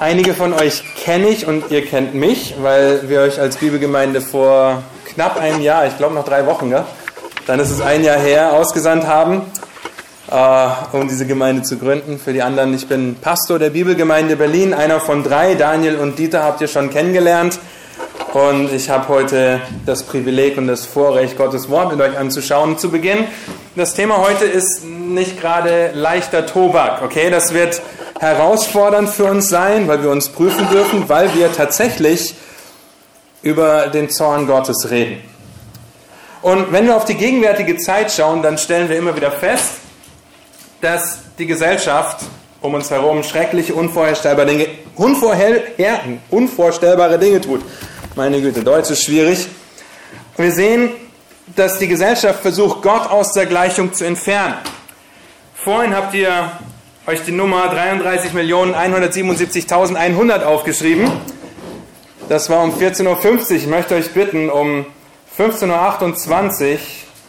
Einige von euch kenne ich und ihr kennt mich, weil wir euch als Bibelgemeinde vor knapp einem Jahr, ich glaube noch drei Wochen, ja, dann ist es ein Jahr her, ausgesandt haben, äh, um diese Gemeinde zu gründen. Für die anderen, ich bin Pastor der Bibelgemeinde Berlin, einer von drei. Daniel und Dieter habt ihr schon kennengelernt. Und ich habe heute das Privileg und das Vorrecht, Gottes Wort mit euch anzuschauen. Zu Beginn, das Thema heute ist nicht gerade leichter Tobak, okay? Das wird herausfordernd für uns sein, weil wir uns prüfen dürfen, weil wir tatsächlich über den Zorn Gottes reden. Und wenn wir auf die gegenwärtige Zeit schauen, dann stellen wir immer wieder fest, dass die Gesellschaft um uns herum schreckliche, unvorstellbare Dinge, unvorher, unvorstellbare Dinge tut. Meine Güte, Deutsch ist schwierig. Wir sehen, dass die Gesellschaft versucht, Gott aus der Gleichung zu entfernen. Vorhin habt ihr euch die Nummer 33.177.100 aufgeschrieben. Das war um 14.50 Uhr. Ich möchte euch bitten, um 15.28 Uhr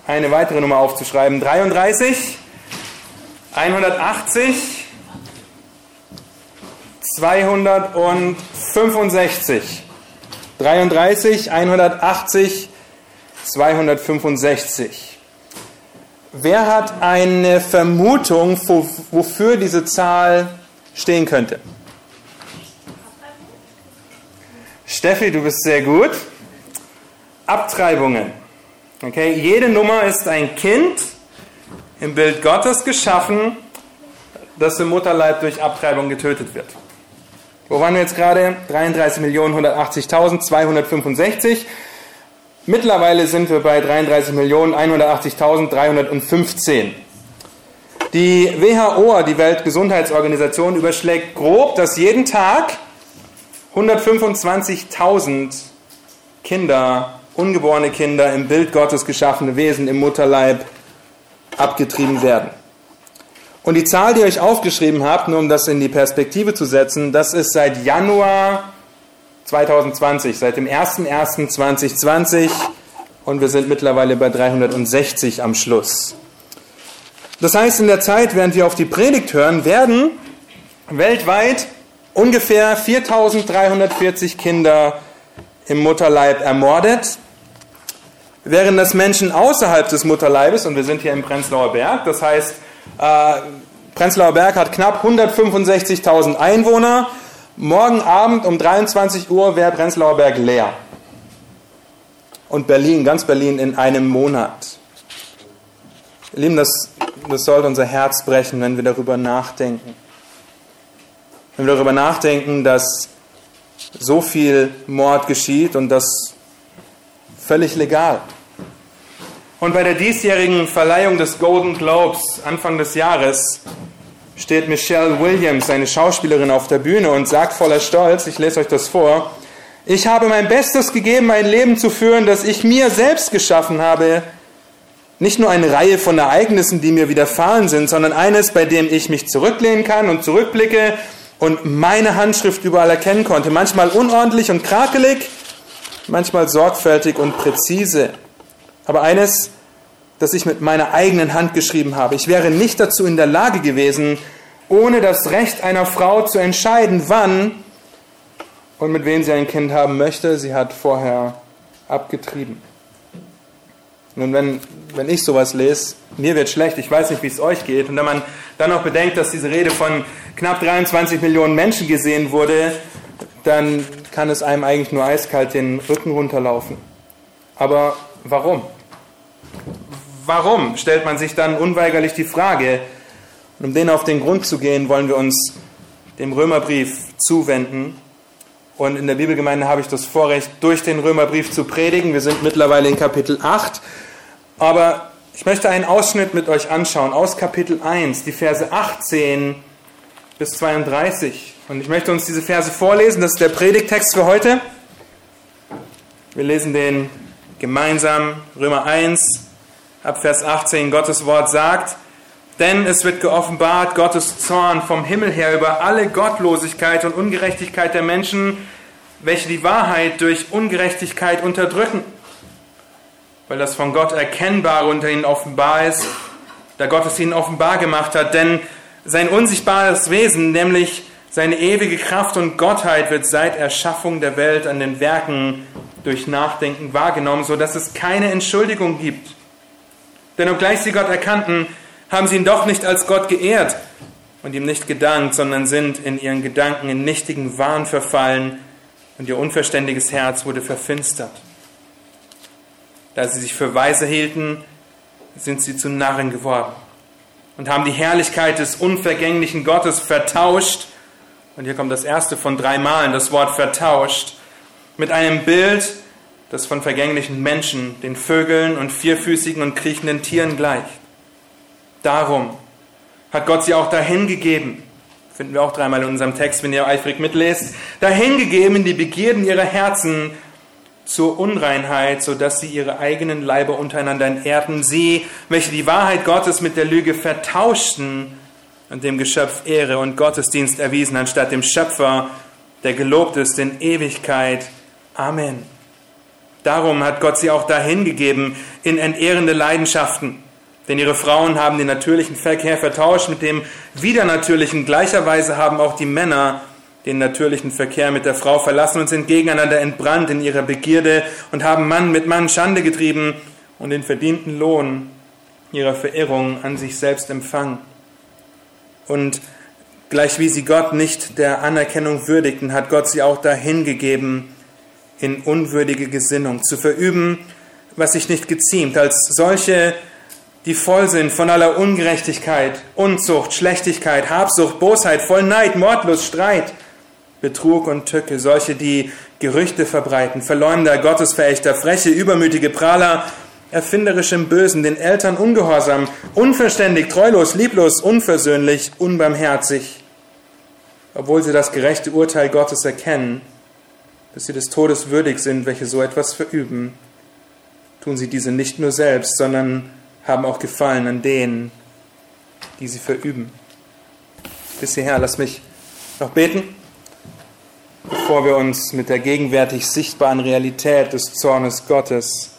eine weitere Nummer aufzuschreiben. 33, 180, 265. 33, 180, 265. Wer hat eine Vermutung, wofür diese Zahl stehen könnte? Steffi, du bist sehr gut. Abtreibungen. Okay, jede Nummer ist ein Kind im Bild Gottes geschaffen, das im Mutterleib durch Abtreibung getötet wird. Wo waren wir jetzt gerade? 33.180.265. Mittlerweile sind wir bei 33.180.315. Die WHO, die Weltgesundheitsorganisation, überschlägt grob, dass jeden Tag 125.000 Kinder, ungeborene Kinder im Bild Gottes geschaffene Wesen im Mutterleib abgetrieben werden. Und die Zahl, die ihr euch aufgeschrieben habt, nur um das in die Perspektive zu setzen, das ist seit Januar 2020, seit dem 01.01.2020 und wir sind mittlerweile bei 360 am Schluss. Das heißt, in der Zeit, während wir auf die Predigt hören, werden weltweit ungefähr 4340 Kinder im Mutterleib ermordet, während das Menschen außerhalb des Mutterleibes, und wir sind hier im Prenzlauer Berg, das heißt, äh, Prenzlauer Berg hat knapp 165.000 Einwohner. Morgen Abend um 23 Uhr wäre Prenzlauer Berg leer. Und Berlin, ganz Berlin in einem Monat. Ihr Lieben, das, das sollte unser Herz brechen, wenn wir darüber nachdenken. Wenn wir darüber nachdenken, dass so viel Mord geschieht und das völlig legal. Und bei der diesjährigen Verleihung des Golden Globes Anfang des Jahres steht Michelle Williams, eine Schauspielerin, auf der Bühne und sagt voller Stolz, ich lese euch das vor, ich habe mein Bestes gegeben, ein Leben zu führen, das ich mir selbst geschaffen habe. Nicht nur eine Reihe von Ereignissen, die mir widerfahren sind, sondern eines, bei dem ich mich zurücklehnen kann und zurückblicke und meine Handschrift überall erkennen konnte. Manchmal unordentlich und krakelig, manchmal sorgfältig und präzise aber eines, das ich mit meiner eigenen Hand geschrieben habe. Ich wäre nicht dazu in der Lage gewesen, ohne das Recht einer Frau zu entscheiden, wann und mit wem sie ein Kind haben möchte. Sie hat vorher abgetrieben. Nun, wenn, wenn ich sowas lese, mir wird schlecht, ich weiß nicht, wie es euch geht. Und wenn man dann noch bedenkt, dass diese Rede von knapp 23 Millionen Menschen gesehen wurde, dann kann es einem eigentlich nur eiskalt den Rücken runterlaufen. Aber warum? Warum stellt man sich dann unweigerlich die Frage? Und um denen auf den Grund zu gehen, wollen wir uns dem Römerbrief zuwenden. Und in der Bibelgemeinde habe ich das Vorrecht, durch den Römerbrief zu predigen. Wir sind mittlerweile in Kapitel 8. Aber ich möchte einen Ausschnitt mit euch anschauen aus Kapitel 1, die Verse 18 bis 32. Und ich möchte uns diese Verse vorlesen. Das ist der Predigtext für heute. Wir lesen den gemeinsam. Römer 1, ab Vers 18, Gottes Wort sagt, denn es wird geoffenbart Gottes Zorn vom Himmel her über alle Gottlosigkeit und Ungerechtigkeit der Menschen, welche die Wahrheit durch Ungerechtigkeit unterdrücken, weil das von Gott Erkennbare unter ihnen offenbar ist, da Gott es ihnen offenbar gemacht hat, denn sein unsichtbares Wesen, nämlich Seine ewige Kraft und Gottheit wird seit Erschaffung der Welt an den Werken durch Nachdenken wahrgenommen, so dass es keine Entschuldigung gibt. Denn obgleich sie Gott erkannten, haben sie ihn doch nicht als Gott geehrt und ihm nicht gedankt, sondern sind in ihren Gedanken in nichtigen Wahn verfallen und ihr unverständiges Herz wurde verfinstert. Da sie sich für weise hielten, sind sie zu Narren geworden und haben die Herrlichkeit des unvergänglichen Gottes vertauscht. Und hier kommt das erste von drei Malen, das Wort vertauscht, mit einem Bild, das von vergänglichen Menschen, den Vögeln und vierfüßigen und kriechenden Tieren gleicht. Darum hat Gott sie auch dahin gegeben, finden wir auch dreimal in unserem Text, wenn ihr eifrig mitlest, dahin gegeben in die Begierden ihrer Herzen zur Unreinheit, sodass sie ihre eigenen Leiber untereinander entehrten, sie, welche die Wahrheit Gottes mit der Lüge vertauschten und dem Geschöpf Ehre und Gottesdienst erwiesen, anstatt dem Schöpfer, der gelobt ist in Ewigkeit. Amen. Darum hat Gott sie auch dahin gegeben in entehrende Leidenschaften. Denn ihre Frauen haben den natürlichen Verkehr vertauscht mit dem widernatürlichen. Gleicherweise haben auch die Männer den natürlichen Verkehr mit der Frau verlassen und sind gegeneinander entbrannt in ihrer Begierde und haben Mann mit Mann Schande getrieben und den verdienten Lohn ihrer Verirrung an sich selbst empfangen. Und gleich wie sie Gott nicht der Anerkennung würdigten, hat Gott sie auch dahin gegeben, in unwürdige Gesinnung zu verüben, was sich nicht geziemt, als solche, die voll sind von aller Ungerechtigkeit, Unzucht, Schlechtigkeit, Habsucht, Bosheit, voll Neid, Mordlust, Streit, Betrug und Tücke, solche, die Gerüchte verbreiten, Verleumder, Gottesverächter, freche, übermütige Prahler, erfinderisch im Bösen, den Eltern ungehorsam, unverständig, treulos, lieblos, unversöhnlich, unbarmherzig, obwohl sie das gerechte Urteil Gottes erkennen, dass sie des Todes würdig sind, welche so etwas verüben, tun sie diese nicht nur selbst, sondern haben auch Gefallen an denen, die sie verüben. Bis hierher, lass mich noch beten bevor wir uns mit der gegenwärtig sichtbaren Realität des Zornes Gottes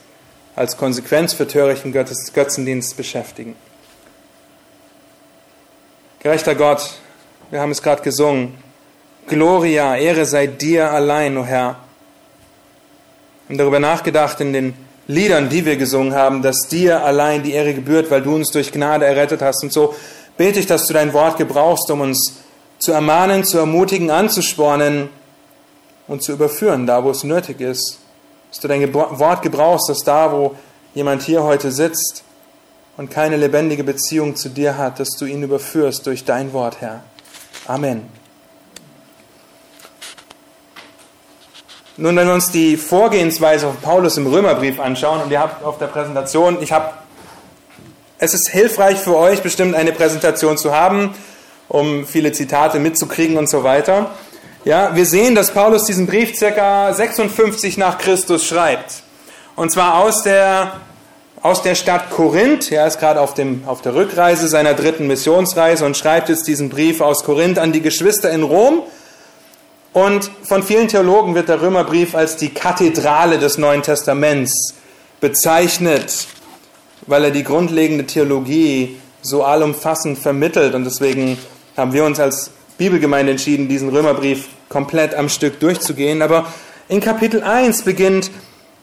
als Konsequenz für törichten Götzendienst beschäftigen. Gerechter Gott, wir haben es gerade gesungen, Gloria, Ehre sei dir allein, o oh Herr. Und darüber nachgedacht in den Liedern, die wir gesungen haben, dass dir allein die Ehre gebührt, weil du uns durch Gnade errettet hast. Und so bete ich, dass du dein Wort gebrauchst, um uns zu ermahnen, zu ermutigen, anzuspornen, und zu überführen, da wo es nötig ist. Dass du dein Wort gebrauchst, dass da, wo jemand hier heute sitzt und keine lebendige Beziehung zu dir hat, dass du ihn überführst durch dein Wort, Herr. Amen. Nun, wenn wir uns die Vorgehensweise von Paulus im Römerbrief anschauen, und ihr habt auf der Präsentation, ich habe, es ist hilfreich für euch bestimmt eine Präsentation zu haben, um viele Zitate mitzukriegen und so weiter. Ja, wir sehen, dass Paulus diesen Brief ca. 56 nach Christus schreibt. Und zwar aus der, aus der Stadt Korinth. Er ist gerade auf, dem, auf der Rückreise seiner dritten Missionsreise und schreibt jetzt diesen Brief aus Korinth an die Geschwister in Rom. Und von vielen Theologen wird der Römerbrief als die Kathedrale des Neuen Testaments bezeichnet, weil er die grundlegende Theologie so allumfassend vermittelt. Und deswegen haben wir uns als Bibelgemeinde entschieden, diesen Römerbrief komplett am Stück durchzugehen. Aber in Kapitel 1 beginnt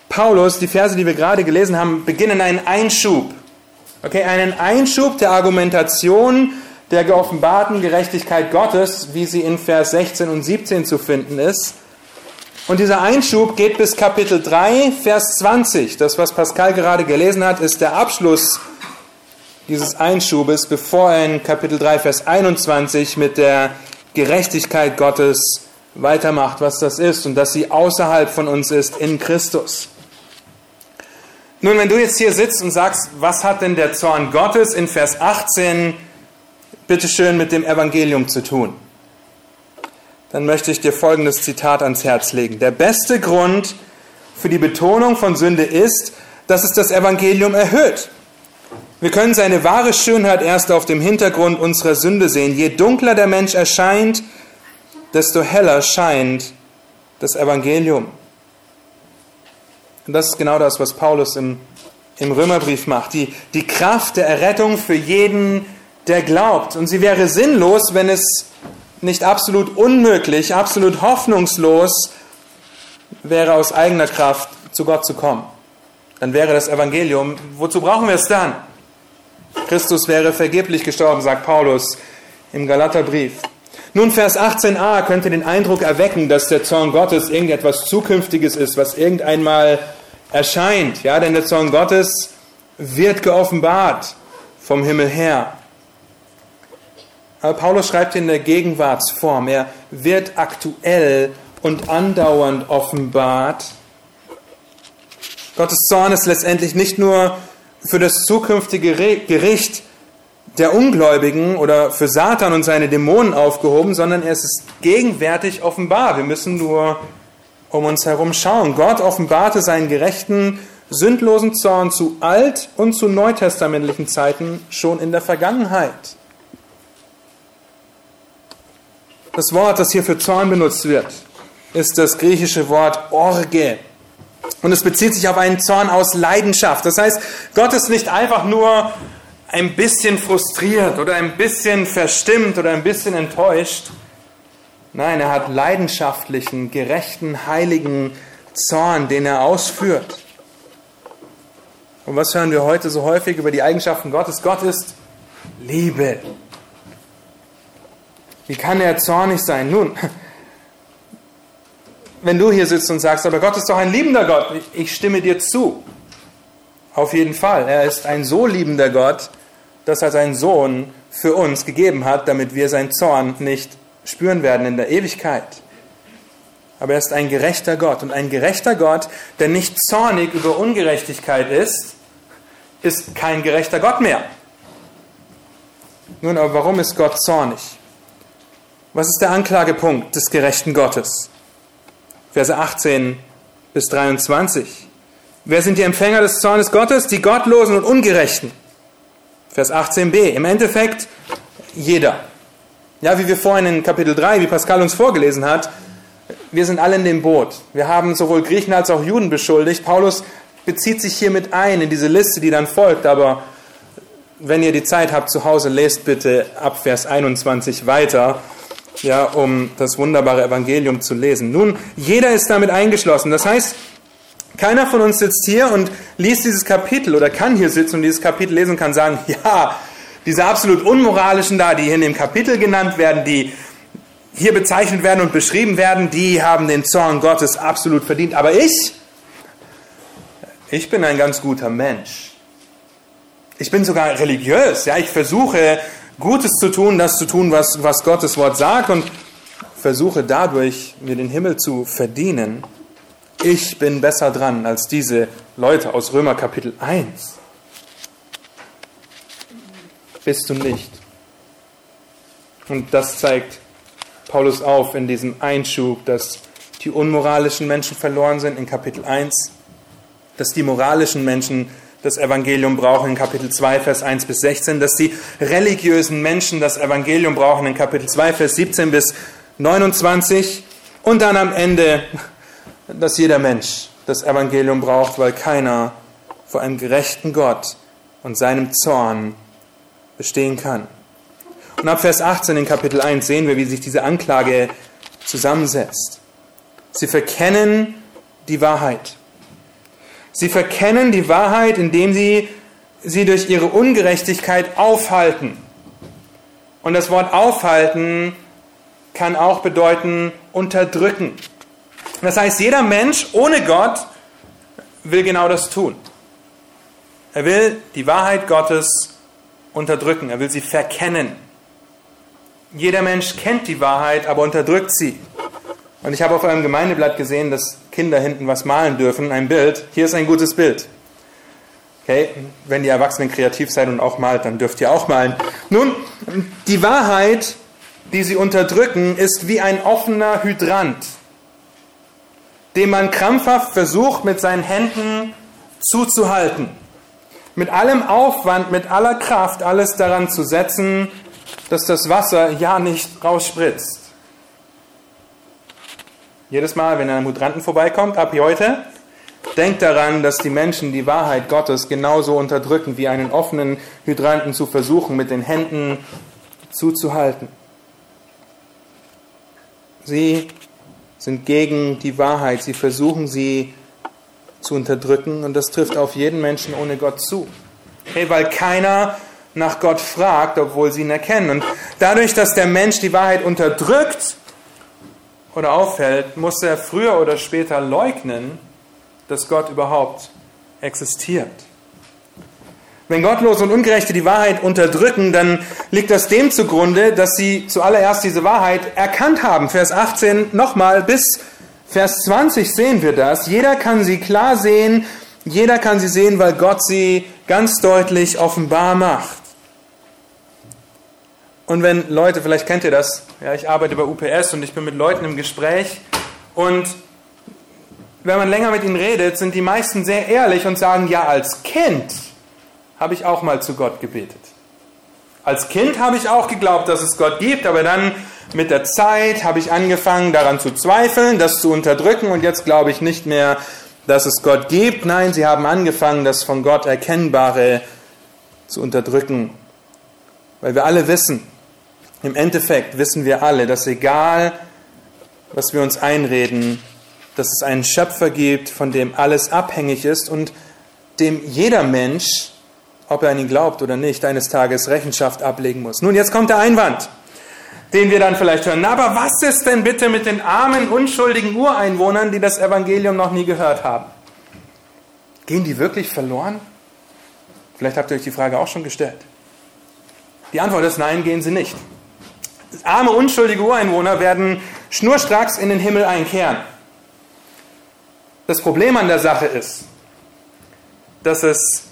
Paulus, die Verse, die wir gerade gelesen haben, beginnen einen Einschub. Okay, einen Einschub der Argumentation der geoffenbarten Gerechtigkeit Gottes, wie sie in Vers 16 und 17 zu finden ist. Und dieser Einschub geht bis Kapitel 3, Vers 20. Das, was Pascal gerade gelesen hat, ist der Abschluss dieses Einschubes, bevor er in Kapitel 3, Vers 21 mit der Gerechtigkeit Gottes weitermacht, was das ist und dass sie außerhalb von uns ist in Christus. Nun, wenn du jetzt hier sitzt und sagst, was hat denn der Zorn Gottes in Vers 18 bitteschön mit dem Evangelium zu tun? Dann möchte ich dir folgendes Zitat ans Herz legen. Der beste Grund für die Betonung von Sünde ist, dass es das Evangelium erhöht. Wir können seine wahre Schönheit erst auf dem Hintergrund unserer Sünde sehen. Je dunkler der Mensch erscheint, desto heller scheint das Evangelium. Und das ist genau das, was Paulus im, im Römerbrief macht. Die, die Kraft der Errettung für jeden, der glaubt. Und sie wäre sinnlos, wenn es nicht absolut unmöglich, absolut hoffnungslos wäre aus eigener Kraft zu Gott zu kommen. Dann wäre das Evangelium, wozu brauchen wir es dann? Christus wäre vergeblich gestorben, sagt Paulus im Galaterbrief. Nun, Vers 18a könnte den Eindruck erwecken, dass der Zorn Gottes irgendetwas Zukünftiges ist, was irgendeinmal erscheint. Ja, denn der Zorn Gottes wird geoffenbart vom Himmel her. Paulus schreibt in der Gegenwartsform, er wird aktuell und andauernd offenbart. Gottes Zorn ist letztendlich nicht nur für das zukünftige Gericht der Ungläubigen oder für Satan und seine Dämonen aufgehoben, sondern er ist gegenwärtig offenbar. Wir müssen nur um uns herum schauen. Gott offenbarte seinen gerechten, sündlosen Zorn zu alt- und zu neutestamentlichen Zeiten schon in der Vergangenheit. Das Wort, das hier für Zorn benutzt wird, ist das griechische Wort Orge. Und es bezieht sich auf einen Zorn aus Leidenschaft. Das heißt, Gott ist nicht einfach nur ein bisschen frustriert oder ein bisschen verstimmt oder ein bisschen enttäuscht. Nein, er hat leidenschaftlichen, gerechten, heiligen Zorn, den er ausführt. Und was hören wir heute so häufig über die Eigenschaften Gottes? Gott ist Liebe. Wie kann er zornig sein? Nun, wenn du hier sitzt und sagst, aber Gott ist doch ein liebender Gott, ich stimme dir zu. Auf jeden Fall. Er ist ein so liebender Gott, dass er seinen Sohn für uns gegeben hat, damit wir seinen Zorn nicht spüren werden in der Ewigkeit. Aber er ist ein gerechter Gott. Und ein gerechter Gott, der nicht zornig über Ungerechtigkeit ist, ist kein gerechter Gott mehr. Nun, aber warum ist Gott zornig? Was ist der Anklagepunkt des gerechten Gottes? Verse 18 bis 23. Wer sind die Empfänger des Zornes Gottes? Die Gottlosen und Ungerechten. Vers 18b. Im Endeffekt jeder. Ja, wie wir vorhin in Kapitel 3, wie Pascal uns vorgelesen hat, wir sind alle in dem Boot. Wir haben sowohl Griechen als auch Juden beschuldigt. Paulus bezieht sich hiermit ein in diese Liste, die dann folgt, aber wenn ihr die Zeit habt zu Hause, lest bitte ab Vers 21 weiter, ja, um das wunderbare Evangelium zu lesen. Nun, jeder ist damit eingeschlossen. Das heißt, keiner von uns sitzt hier und liest dieses Kapitel oder kann hier sitzen und dieses Kapitel lesen und kann sagen, ja, diese absolut unmoralischen da, die hier in dem Kapitel genannt werden, die hier bezeichnet werden und beschrieben werden, die haben den Zorn Gottes absolut verdient. Aber ich, ich bin ein ganz guter Mensch. Ich bin sogar religiös. Ja, ich versuche Gutes zu tun, das zu tun, was, was Gottes Wort sagt und versuche dadurch mir den Himmel zu verdienen ich bin besser dran als diese Leute aus Römer Kapitel 1. Bist du nicht. Und das zeigt Paulus auf in diesem Einschub, dass die unmoralischen Menschen verloren sind in Kapitel 1, dass die moralischen Menschen das Evangelium brauchen in Kapitel 2, Vers 1 bis 16, dass die religiösen Menschen das Evangelium brauchen in Kapitel 2, Vers 17 bis 29 und dann am Ende dass jeder Mensch das Evangelium braucht, weil keiner vor einem gerechten Gott und seinem Zorn bestehen kann. Und ab Vers 18 in Kapitel 1 sehen wir, wie sich diese Anklage zusammensetzt. Sie verkennen die Wahrheit. Sie verkennen die Wahrheit, indem sie sie durch ihre Ungerechtigkeit aufhalten. Und das Wort aufhalten kann auch bedeuten unterdrücken. Das heißt, jeder Mensch ohne Gott will genau das tun. Er will die Wahrheit Gottes unterdrücken, er will sie verkennen. Jeder Mensch kennt die Wahrheit, aber unterdrückt sie. Und ich habe auf eurem Gemeindeblatt gesehen, dass Kinder hinten was malen dürfen, ein Bild. Hier ist ein gutes Bild. Okay, wenn ihr Erwachsenen kreativ seid und auch malt, dann dürft ihr auch malen. Nun, die Wahrheit, die sie unterdrücken, ist wie ein offener Hydrant den man krampfhaft versucht mit seinen Händen zuzuhalten. Mit allem Aufwand, mit aller Kraft alles daran zu setzen, dass das Wasser ja nicht rausspritzt. Jedes Mal, wenn ein Hydranten vorbeikommt, ab heute, denkt daran, dass die Menschen die Wahrheit Gottes genauso unterdrücken, wie einen offenen Hydranten zu versuchen, mit den Händen zuzuhalten. Sie sind gegen die Wahrheit. Sie versuchen sie zu unterdrücken und das trifft auf jeden Menschen ohne Gott zu. Hey, weil keiner nach Gott fragt, obwohl sie ihn erkennen. Und dadurch, dass der Mensch die Wahrheit unterdrückt oder auffällt, muss er früher oder später leugnen, dass Gott überhaupt existiert. Wenn Gottlose und Ungerechte die Wahrheit unterdrücken, dann liegt das dem zugrunde, dass sie zuallererst diese Wahrheit erkannt haben. Vers 18 nochmal bis Vers 20 sehen wir das. Jeder kann sie klar sehen, jeder kann sie sehen, weil Gott sie ganz deutlich offenbar macht. Und wenn Leute, vielleicht kennt ihr das, ja, ich arbeite bei UPS und ich bin mit Leuten im Gespräch und wenn man länger mit ihnen redet, sind die meisten sehr ehrlich und sagen, ja, als Kind habe ich auch mal zu Gott gebetet. Als Kind habe ich auch geglaubt, dass es Gott gibt, aber dann mit der Zeit habe ich angefangen daran zu zweifeln, das zu unterdrücken und jetzt glaube ich nicht mehr, dass es Gott gibt. Nein, sie haben angefangen, das von Gott Erkennbare zu unterdrücken. Weil wir alle wissen, im Endeffekt wissen wir alle, dass egal, was wir uns einreden, dass es einen Schöpfer gibt, von dem alles abhängig ist und dem jeder Mensch ob er an ihn glaubt oder nicht, eines Tages Rechenschaft ablegen muss. Nun, jetzt kommt der Einwand, den wir dann vielleicht hören. Na, aber was ist denn bitte mit den armen, unschuldigen Ureinwohnern, die das Evangelium noch nie gehört haben? Gehen die wirklich verloren? Vielleicht habt ihr euch die Frage auch schon gestellt. Die Antwort ist nein, gehen sie nicht. Arme, unschuldige Ureinwohner werden schnurstracks in den Himmel einkehren. Das Problem an der Sache ist, dass es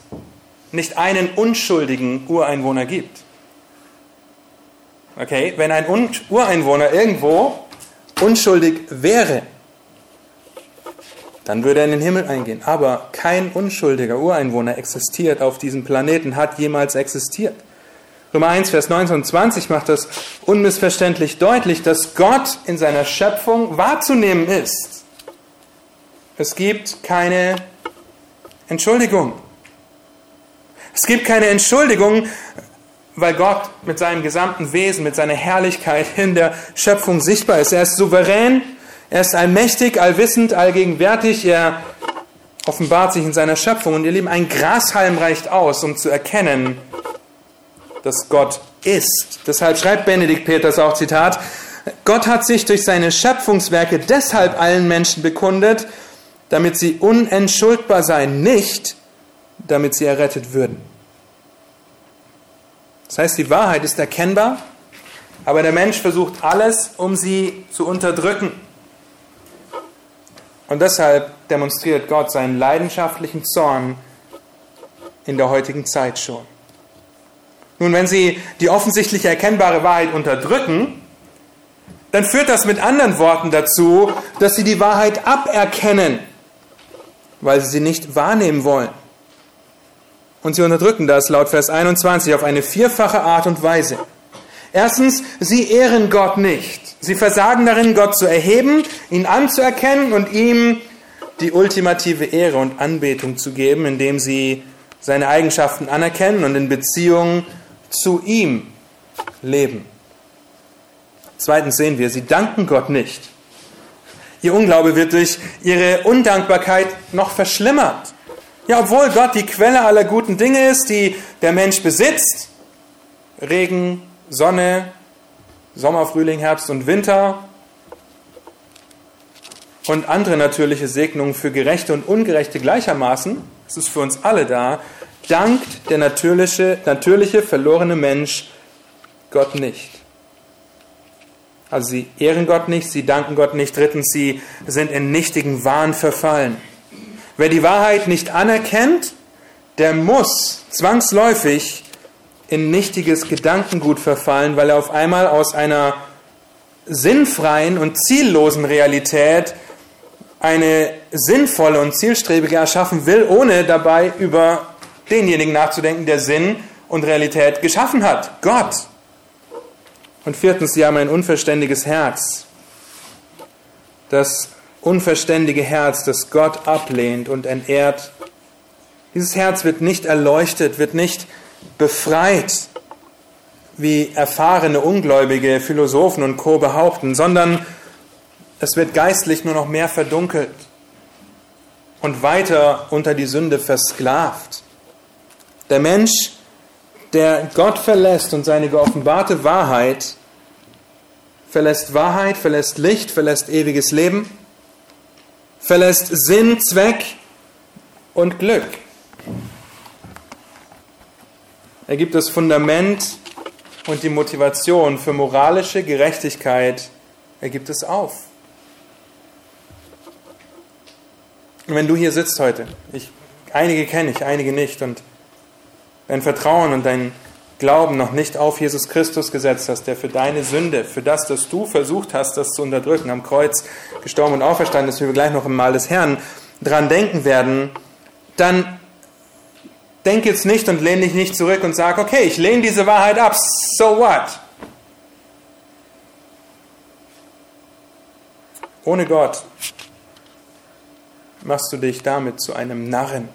nicht einen unschuldigen Ureinwohner gibt. Okay, wenn ein Ureinwohner irgendwo unschuldig wäre, dann würde er in den Himmel eingehen. Aber kein unschuldiger Ureinwohner existiert auf diesem Planeten, hat jemals existiert. Römer 1, Vers 19 und 20 macht das unmissverständlich deutlich, dass Gott in seiner Schöpfung wahrzunehmen ist. Es gibt keine Entschuldigung. Es gibt keine Entschuldigung, weil Gott mit seinem gesamten Wesen, mit seiner Herrlichkeit in der Schöpfung sichtbar ist. Er ist souverän, er ist allmächtig, allwissend, allgegenwärtig, er offenbart sich in seiner Schöpfung. Und ihr Lieben, ein Grashalm reicht aus, um zu erkennen, dass Gott ist. Deshalb schreibt Benedikt Peters auch Zitat, Gott hat sich durch seine Schöpfungswerke deshalb allen Menschen bekundet, damit sie unentschuldbar seien, nicht damit sie errettet würden. Das heißt, die Wahrheit ist erkennbar, aber der Mensch versucht alles, um sie zu unterdrücken. Und deshalb demonstriert Gott seinen leidenschaftlichen Zorn in der heutigen Zeit schon. Nun, wenn Sie die offensichtlich erkennbare Wahrheit unterdrücken, dann führt das mit anderen Worten dazu, dass Sie die Wahrheit aberkennen, weil Sie sie nicht wahrnehmen wollen. Und sie unterdrücken das laut Vers 21 auf eine vierfache Art und Weise. Erstens, sie ehren Gott nicht. Sie versagen darin, Gott zu erheben, ihn anzuerkennen und ihm die ultimative Ehre und Anbetung zu geben, indem sie seine Eigenschaften anerkennen und in Beziehung zu ihm leben. Zweitens sehen wir, sie danken Gott nicht. Ihr Unglaube wird durch ihre Undankbarkeit noch verschlimmert. Ja, obwohl Gott die Quelle aller guten Dinge ist, die der Mensch besitzt, Regen, Sonne, Sommer, Frühling, Herbst und Winter und andere natürliche Segnungen für Gerechte und Ungerechte gleichermaßen, es ist für uns alle da, dankt der natürliche, natürliche verlorene Mensch Gott nicht. Also sie ehren Gott nicht, sie danken Gott nicht. Drittens, sie sind in nichtigen Wahn verfallen. Wer die Wahrheit nicht anerkennt, der muss zwangsläufig in nichtiges Gedankengut verfallen, weil er auf einmal aus einer sinnfreien und ziellosen Realität eine sinnvolle und zielstrebige erschaffen will, ohne dabei über denjenigen nachzudenken, der Sinn und Realität geschaffen hat, Gott. Und viertens, sie haben ein unverständiges Herz, das unverständige Herz, das Gott ablehnt und entehrt, dieses Herz wird nicht erleuchtet, wird nicht befreit, wie erfahrene Ungläubige, Philosophen und Co. behaupten, sondern es wird geistlich nur noch mehr verdunkelt und weiter unter die Sünde versklavt. Der Mensch, der Gott verlässt und seine geoffenbarte Wahrheit, verlässt Wahrheit, verlässt Licht, verlässt ewiges Leben, verlässt Sinn, Zweck und Glück. Er gibt das Fundament und die Motivation für moralische Gerechtigkeit, er gibt es auf. Und wenn du hier sitzt heute, ich, einige kenne ich, einige nicht, und dein Vertrauen und dein Glauben noch nicht auf Jesus Christus gesetzt hast, der für deine Sünde, für das, dass du versucht hast, das zu unterdrücken, am Kreuz gestorben und auferstanden ist, wie wir gleich noch im Mahl des Herrn dran denken werden, dann denk jetzt nicht und lehne dich nicht zurück und sag, okay, ich lehne diese Wahrheit ab, so what? Ohne Gott machst du dich damit zu einem Narren,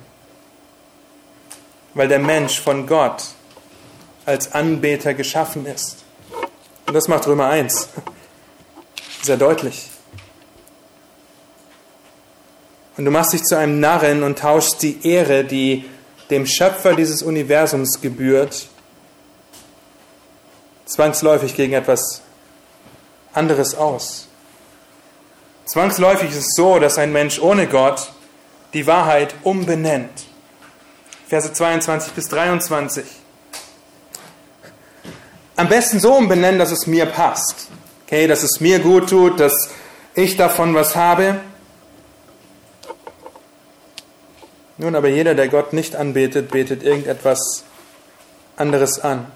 weil der Mensch von Gott als Anbeter geschaffen ist. Und das macht Römer 1 sehr deutlich. Und du machst dich zu einem Narren und tauschst die Ehre, die dem Schöpfer dieses Universums gebührt, zwangsläufig gegen etwas anderes aus. Zwangsläufig ist es so, dass ein Mensch ohne Gott die Wahrheit umbenennt. Verse 22 bis 23. Am besten so umbenennen, dass es mir passt. Okay, dass es mir gut tut, dass ich davon was habe. Nun, aber jeder, der Gott nicht anbetet, betet irgendetwas anderes an.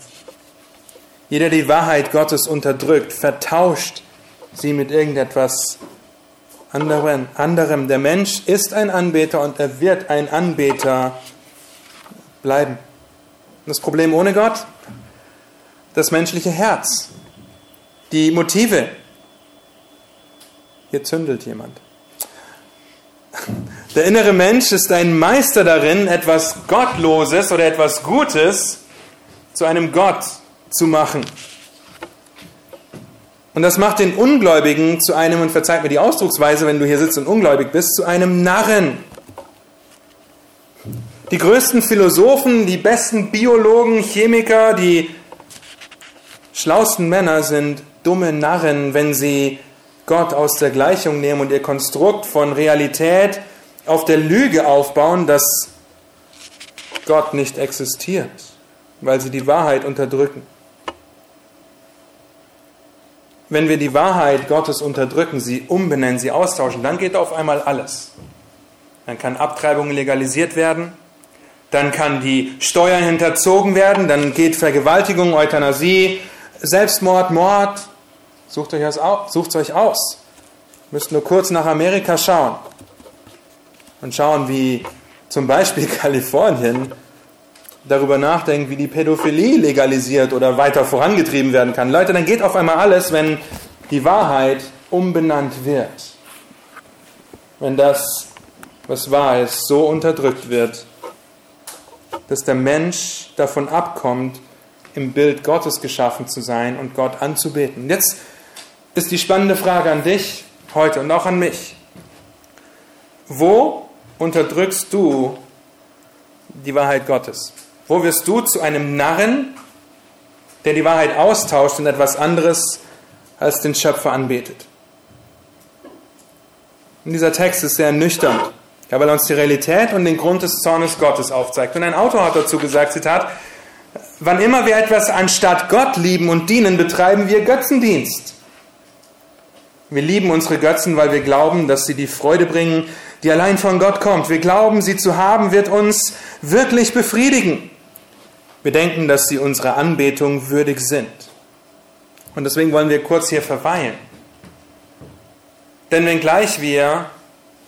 Jeder, der die Wahrheit Gottes unterdrückt, vertauscht sie mit irgendetwas anderem. anderem. Der Mensch ist ein Anbeter und er wird ein Anbeter bleiben. Das Problem ohne Gott? Das menschliche Herz. Die Motive. Hier zündelt jemand. Der innere Mensch ist ein Meister darin, etwas Gottloses oder etwas Gutes zu einem Gott zu machen. Und das macht den Ungläubigen zu einem, und verzeiht mir die Ausdrucksweise, wenn du hier sitzt und ungläubig bist, zu einem Narren. Die größten Philosophen, die besten Biologen, Chemiker, die schlausten Männer sind dumme Narren, wenn sie Gott aus der Gleichung nehmen und ihr Konstrukt von Realität auf der Lüge aufbauen, dass Gott nicht existiert, weil sie die Wahrheit unterdrücken. Wenn wir die Wahrheit Gottes unterdrücken, sie umbenennen, sie austauschen, dann geht auf einmal alles. Dann kann Abtreibung legalisiert werden, dann kann die Steuer hinterzogen werden, dann geht Vergewaltigung, Euthanasie, Selbstmord, Mord. Sucht euch, aus, sucht euch aus. Müsst nur kurz nach Amerika schauen und schauen, wie zum Beispiel Kalifornien darüber nachdenkt, wie die Pädophilie legalisiert oder weiter vorangetrieben werden kann. Leute, dann geht auf einmal alles, wenn die Wahrheit umbenannt wird. Wenn das, was wahr ist, so unterdrückt wird, dass der Mensch davon abkommt, im Bild Gottes geschaffen zu sein und Gott anzubeten. Jetzt ist die spannende Frage an dich heute und auch an mich. Wo unterdrückst du die Wahrheit Gottes? Wo wirst du zu einem Narren, der die Wahrheit austauscht und etwas anderes als den Schöpfer anbetet? Und dieser Text ist sehr nüchtern, weil er uns die Realität und den Grund des Zornes Gottes aufzeigt. Und ein Autor hat dazu gesagt, Zitat, wann immer wir etwas anstatt Gott lieben und dienen, betreiben wir Götzendienst. Wir lieben unsere Götzen, weil wir glauben, dass sie die Freude bringen, die allein von Gott kommt. Wir glauben, sie zu haben, wird uns wirklich befriedigen. Wir denken, dass sie unserer Anbetung würdig sind. Und deswegen wollen wir kurz hier verweilen. Denn wenngleich wir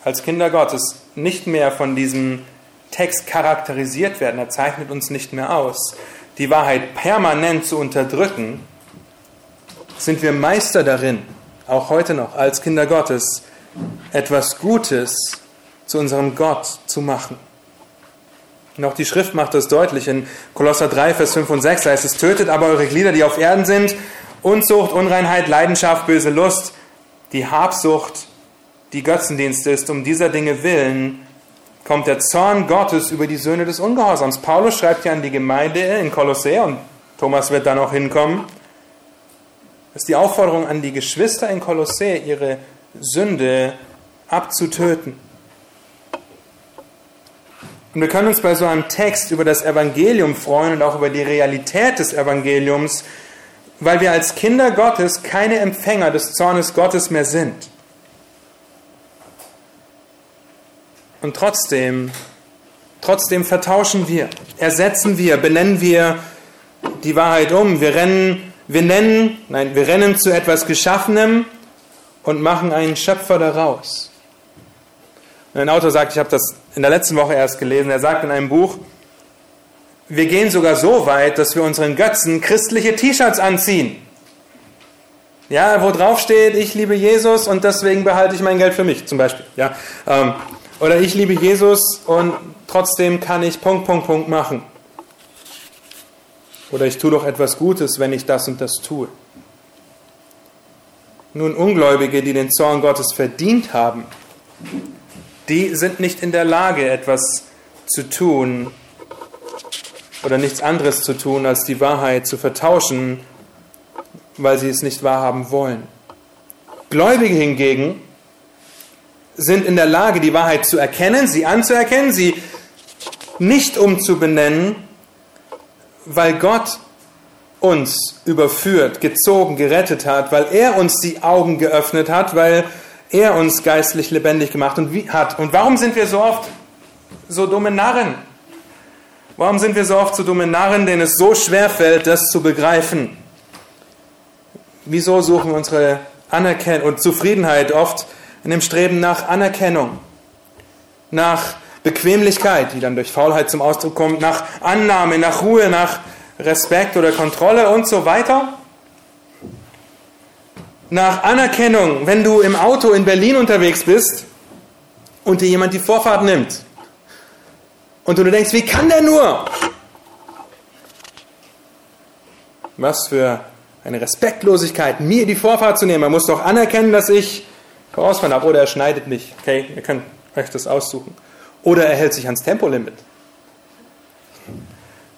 als Kinder Gottes nicht mehr von diesem Text charakterisiert werden, er zeichnet uns nicht mehr aus, die Wahrheit permanent zu unterdrücken, sind wir Meister darin, auch heute noch als Kinder Gottes, etwas Gutes zu unserem Gott zu machen. Und auch die Schrift macht das deutlich. In Kolosser 3, Vers 5 und 6 heißt es, tötet aber eure Glieder, die auf Erden sind, Unzucht, Unreinheit, Leidenschaft, böse Lust, die Habsucht, die Götzendienst ist, um dieser Dinge willen, kommt der Zorn Gottes über die Söhne des Ungehorsams. Paulus schreibt ja an die Gemeinde in Kolossä, und Thomas wird da noch hinkommen, ist die Aufforderung an die Geschwister in Kolossä, ihre Sünde abzutöten. Und wir können uns bei so einem Text über das Evangelium freuen und auch über die Realität des Evangeliums, weil wir als Kinder Gottes keine Empfänger des Zornes Gottes mehr sind. Und trotzdem, trotzdem vertauschen wir, ersetzen wir, benennen wir die Wahrheit um. Wir rennen, wir nennen, nein, wir rennen zu etwas Geschaffenem und machen einen Schöpfer daraus. Ein Autor sagt, ich habe das in der letzten Woche erst gelesen, er sagt in einem Buch, wir gehen sogar so weit, dass wir unseren Götzen christliche T-Shirts anziehen. Ja, wo drauf steht, ich liebe Jesus und deswegen behalte ich mein Geld für mich, zum Beispiel. Ja, ähm, oder ich liebe Jesus und trotzdem kann ich Punkt, Punkt, Punkt machen. Oder ich tue doch etwas Gutes, wenn ich das und das tue. Nun, Ungläubige, die den Zorn Gottes verdient haben, die sind nicht in der Lage, etwas zu tun oder nichts anderes zu tun, als die Wahrheit zu vertauschen, weil sie es nicht wahrhaben wollen. Gläubige hingegen sind in der Lage, die Wahrheit zu erkennen, sie anzuerkennen, sie nicht umzubenennen, weil Gott uns überführt, gezogen, gerettet hat, weil er uns die Augen geöffnet hat, weil er uns geistlich lebendig gemacht hat. Und warum sind wir so oft so dumme Narren? Warum sind wir so oft so dumme Narren, denen es so schwer fällt, das zu begreifen? Wieso suchen wir unsere Anerkennung und Zufriedenheit oft in dem Streben nach Anerkennung, nach Bequemlichkeit, die dann durch Faulheit zum Ausdruck kommt, nach Annahme, nach Ruhe, nach Respekt oder Kontrolle und so weiter. Nach Anerkennung, wenn du im Auto in Berlin unterwegs bist und dir jemand die Vorfahrt nimmt und du denkst, wie kann der nur? Was für eine Respektlosigkeit, mir die Vorfahrt zu nehmen. Man muss doch anerkennen, dass ich vorausfahren habe. Oder er schneidet nicht. Okay, ihr könnt euch das aussuchen. Oder er hält sich ans Tempolimit.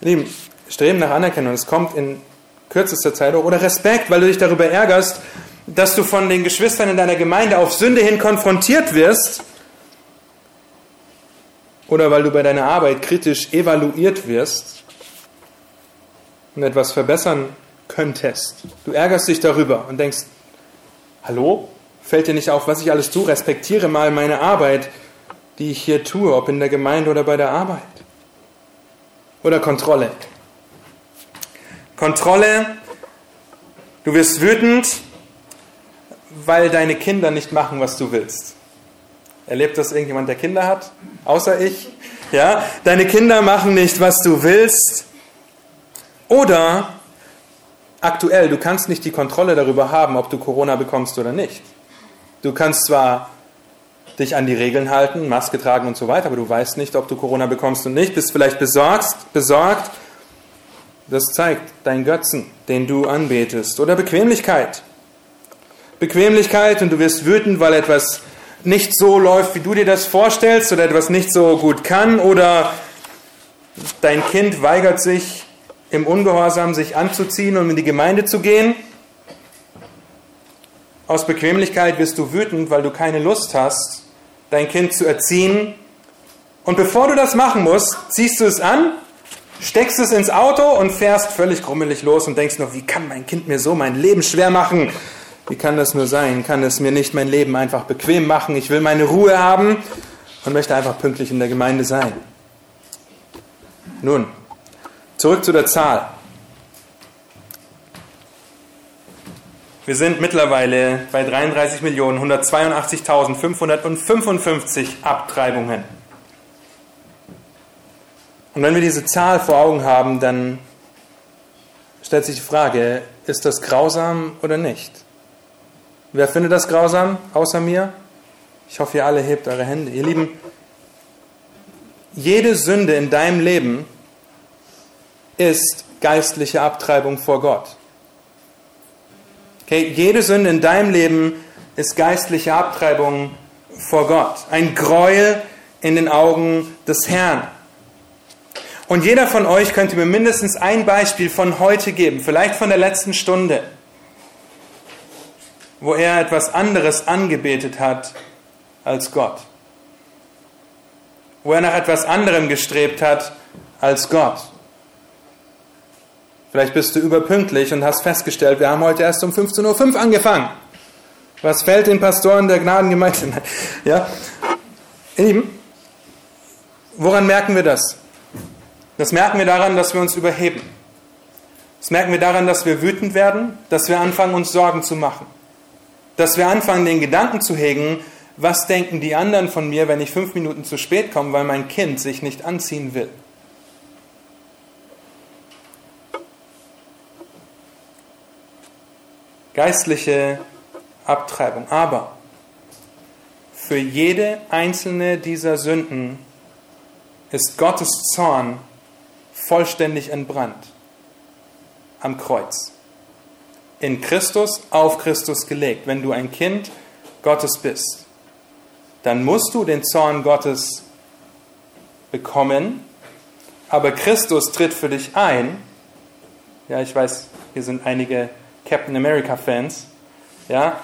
Lieben, Streben nach Anerkennung, es kommt in kürzester Zeit auch. Oder Respekt, weil du dich darüber ärgerst, dass du von den Geschwistern in deiner Gemeinde auf Sünde hin konfrontiert wirst. Oder weil du bei deiner Arbeit kritisch evaluiert wirst und etwas verbessern könntest. Du ärgerst dich darüber und denkst, hallo, Fällt dir nicht auf, was ich alles tue? Respektiere mal meine Arbeit, die ich hier tue, ob in der Gemeinde oder bei der Arbeit. Oder Kontrolle. Kontrolle, du wirst wütend, weil deine Kinder nicht machen, was du willst. Erlebt das irgendjemand, der Kinder hat? Außer ich? Ja, deine Kinder machen nicht, was du willst. Oder aktuell, du kannst nicht die Kontrolle darüber haben, ob du Corona bekommst oder nicht. Du kannst zwar dich an die Regeln halten, Maske tragen und so weiter, aber du weißt nicht, ob du Corona bekommst und nicht, bist vielleicht besorgt, besorgt. Das zeigt dein Götzen, den du anbetest. Oder Bequemlichkeit. Bequemlichkeit und du wirst wütend, weil etwas nicht so läuft, wie du dir das vorstellst oder etwas nicht so gut kann oder dein Kind weigert sich im Ungehorsam, sich anzuziehen und in die Gemeinde zu gehen aus Bequemlichkeit wirst du wütend, weil du keine Lust hast, dein Kind zu erziehen. Und bevor du das machen musst, ziehst du es an, steckst es ins Auto und fährst völlig grummelig los und denkst noch, wie kann mein Kind mir so mein Leben schwer machen? Wie kann das nur sein? Kann es mir nicht mein Leben einfach bequem machen? Ich will meine Ruhe haben und möchte einfach pünktlich in der Gemeinde sein. Nun, zurück zu der Zahl. Wir sind mittlerweile bei 33.182.555 Abtreibungen. Und wenn wir diese Zahl vor Augen haben, dann stellt sich die Frage, ist das grausam oder nicht? Wer findet das grausam außer mir? Ich hoffe, ihr alle hebt eure Hände. Ihr Lieben, jede Sünde in deinem Leben ist geistliche Abtreibung vor Gott. Okay, jede Sünde in deinem Leben ist geistliche Abtreibung vor Gott. Ein Gräuel in den Augen des Herrn. Und jeder von euch könnte mir mindestens ein Beispiel von heute geben, vielleicht von der letzten Stunde, wo er etwas anderes angebetet hat als Gott. Wo er nach etwas anderem gestrebt hat als Gott. Vielleicht bist du überpünktlich und hast festgestellt, wir haben heute erst um 15.05 Uhr angefangen. Was fällt den Pastoren der Gnadengemeinde? Ja? Ihr Lieben, woran merken wir das? Das merken wir daran, dass wir uns überheben. Das merken wir daran, dass wir wütend werden, dass wir anfangen, uns Sorgen zu machen. Dass wir anfangen, den Gedanken zu hegen, was denken die anderen von mir, wenn ich fünf Minuten zu spät komme, weil mein Kind sich nicht anziehen will. Geistliche Abtreibung. Aber für jede einzelne dieser Sünden ist Gottes Zorn vollständig entbrannt am Kreuz. In Christus, auf Christus gelegt. Wenn du ein Kind Gottes bist, dann musst du den Zorn Gottes bekommen, aber Christus tritt für dich ein. Ja, ich weiß, hier sind einige Captain America Fans. Ja,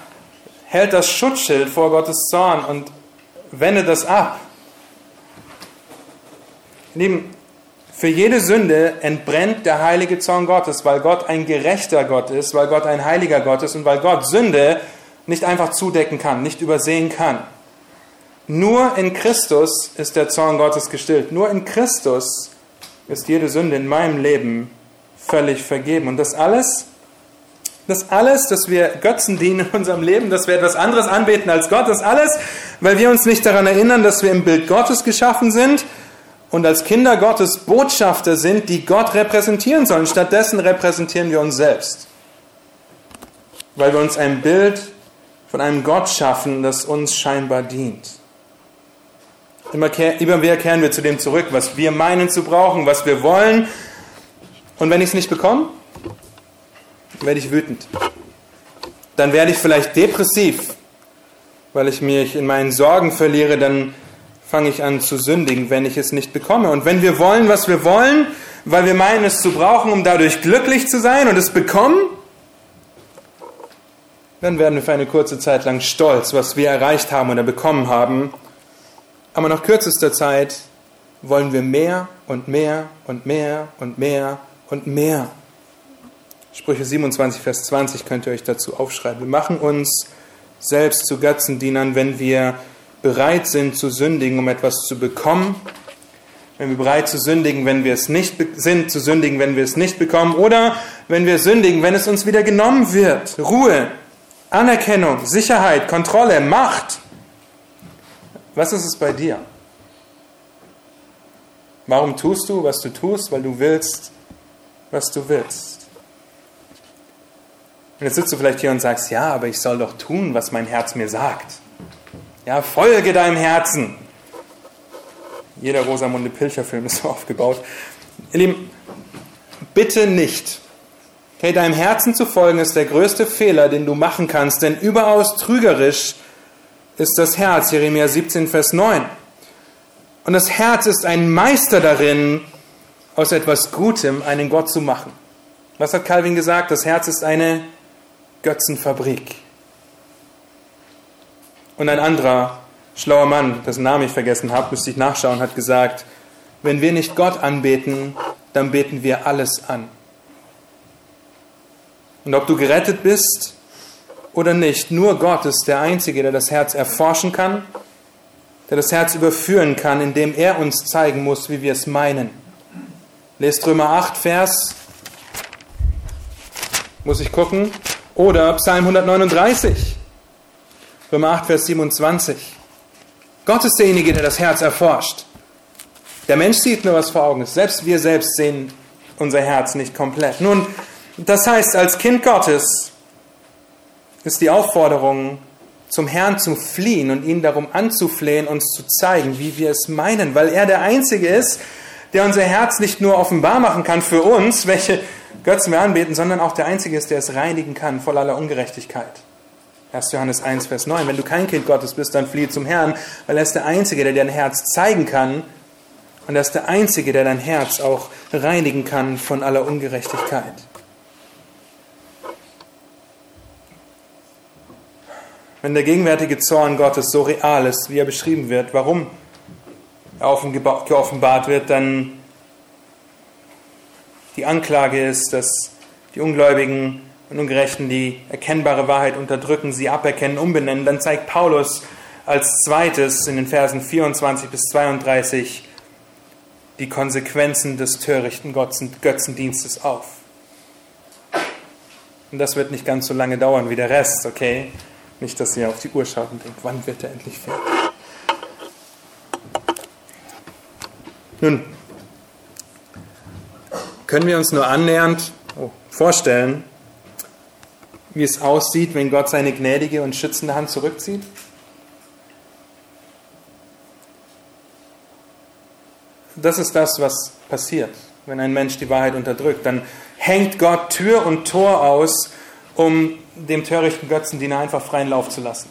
hält das Schutzschild vor Gottes Zorn und wendet das ab. Lieben, für jede Sünde entbrennt der heilige Zorn Gottes, weil Gott ein gerechter Gott ist, weil Gott ein heiliger Gott ist und weil Gott Sünde nicht einfach zudecken kann, nicht übersehen kann. Nur in Christus ist der Zorn Gottes gestillt. Nur in Christus ist jede Sünde in meinem Leben völlig vergeben. Und das alles das alles, dass wir Götzen dienen in unserem Leben, dass wir etwas anderes anbeten als Gott, das alles, weil wir uns nicht daran erinnern, dass wir im Bild Gottes geschaffen sind und als Kinder Gottes Botschafter sind, die Gott repräsentieren sollen. Stattdessen repräsentieren wir uns selbst, weil wir uns ein Bild von einem Gott schaffen, das uns scheinbar dient. Immer, immer wieder kehren wir zu dem zurück, was wir meinen zu brauchen, was wir wollen. Und wenn ich es nicht bekomme, werde ich wütend. Dann werde ich vielleicht depressiv, weil ich mich in meinen Sorgen verliere, dann fange ich an zu sündigen, wenn ich es nicht bekomme. Und wenn wir wollen, was wir wollen, weil wir meinen, es zu brauchen, um dadurch glücklich zu sein und es bekommen, dann werden wir für eine kurze Zeit lang stolz, was wir erreicht haben oder bekommen haben. Aber nach kürzester Zeit wollen wir mehr und mehr und mehr und mehr und mehr. Sprüche 27, Vers 20 könnt ihr euch dazu aufschreiben. Wir machen uns selbst zu Götzendienern, wenn wir bereit sind zu sündigen, um etwas zu bekommen. Wenn wir bereit zu sündigen, wenn wir es nicht sind, zu sündigen, wenn wir es nicht bekommen. Oder wenn wir sündigen, wenn es uns wieder genommen wird. Ruhe, Anerkennung, Sicherheit, Kontrolle, Macht. Was ist es bei dir? Warum tust du, was du tust? Weil du willst, was du willst. Und jetzt sitzt du vielleicht hier und sagst, ja, aber ich soll doch tun, was mein Herz mir sagt. Ja, folge deinem Herzen. Jeder Rosamunde Pilcher-Film ist so aufgebaut. Ihr Lieben, bitte nicht. Okay, deinem Herzen zu folgen ist der größte Fehler, den du machen kannst, denn überaus trügerisch ist das Herz, Jeremia 17, Vers 9. Und das Herz ist ein Meister darin, aus etwas Gutem einen Gott zu machen. Was hat Calvin gesagt? Das Herz ist eine Götzenfabrik. Und ein anderer schlauer Mann, dessen Namen ich vergessen habe, müsste ich nachschauen, hat gesagt, wenn wir nicht Gott anbeten, dann beten wir alles an. Und ob du gerettet bist oder nicht, nur Gott ist der Einzige, der das Herz erforschen kann, der das Herz überführen kann, indem er uns zeigen muss, wie wir es meinen. Lest Römer 8, Vers, muss ich gucken, oder Psalm 139, Römer 8, Vers 27. Gott ist derjenige, der das Herz erforscht. Der Mensch sieht nur, was vor Augen ist. Selbst wir selbst sehen unser Herz nicht komplett. Nun, das heißt, als Kind Gottes ist die Aufforderung, zum Herrn zu fliehen und ihn darum anzuflehen, uns zu zeigen, wie wir es meinen, weil er der Einzige ist, der unser Herz nicht nur offenbar machen kann für uns, welche Götzen wir anbeten, sondern auch der Einzige ist, der es reinigen kann voll aller Ungerechtigkeit. 1. Johannes 1, Vers 9. Wenn du kein Kind Gottes bist, dann fliehe zum Herrn, weil er ist der Einzige, der dein Herz zeigen kann. Und er ist der Einzige, der dein Herz auch reinigen kann von aller Ungerechtigkeit. Wenn der gegenwärtige Zorn Gottes so real ist, wie er beschrieben wird, warum er geoffenbart wird, dann die Anklage ist, dass die Ungläubigen und Ungerechten die erkennbare Wahrheit unterdrücken, sie aberkennen, umbenennen, dann zeigt Paulus als zweites in den Versen 24 bis 32 die Konsequenzen des törichten Götzendienstes auf. Und das wird nicht ganz so lange dauern wie der Rest, okay? Nicht, dass ihr auf die Uhr schaut und denkt, wann wird er endlich fertig? Nun, können wir uns nur annähernd oh, vorstellen, wie es aussieht, wenn Gott seine gnädige und schützende Hand zurückzieht? Das ist das, was passiert, wenn ein Mensch die Wahrheit unterdrückt. Dann hängt Gott Tür und Tor aus, um dem törichten Götzendiener einfach freien Lauf zu lassen.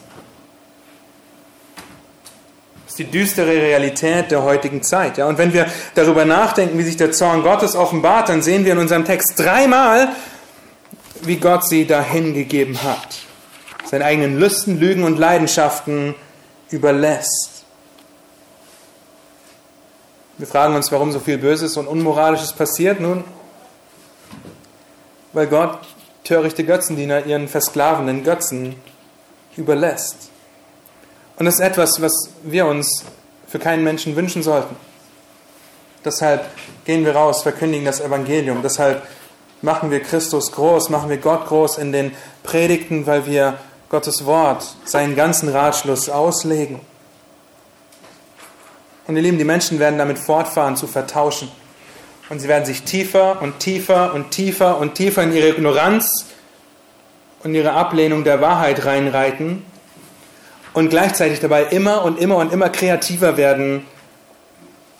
Ist die düstere Realität der heutigen Zeit. Ja? Und wenn wir darüber nachdenken, wie sich der Zorn Gottes offenbart, dann sehen wir in unserem Text dreimal, wie Gott sie dahingegeben hat. Seinen eigenen Lüsten, Lügen und Leidenschaften überlässt. Wir fragen uns, warum so viel Böses und Unmoralisches passiert. Nun, weil Gott törichte Götzendiener ihren versklavenden Götzen überlässt. Und das ist etwas, was wir uns für keinen Menschen wünschen sollten. Deshalb gehen wir raus, verkündigen das Evangelium. Deshalb machen wir Christus groß, machen wir Gott groß in den Predigten, weil wir Gottes Wort, seinen ganzen Ratschluss auslegen. Und ihr Lieben, die Menschen werden damit fortfahren zu vertauschen. Und sie werden sich tiefer und tiefer und tiefer und tiefer in ihre Ignoranz und ihre Ablehnung der Wahrheit reinreiten und gleichzeitig dabei immer und immer und immer kreativer werden,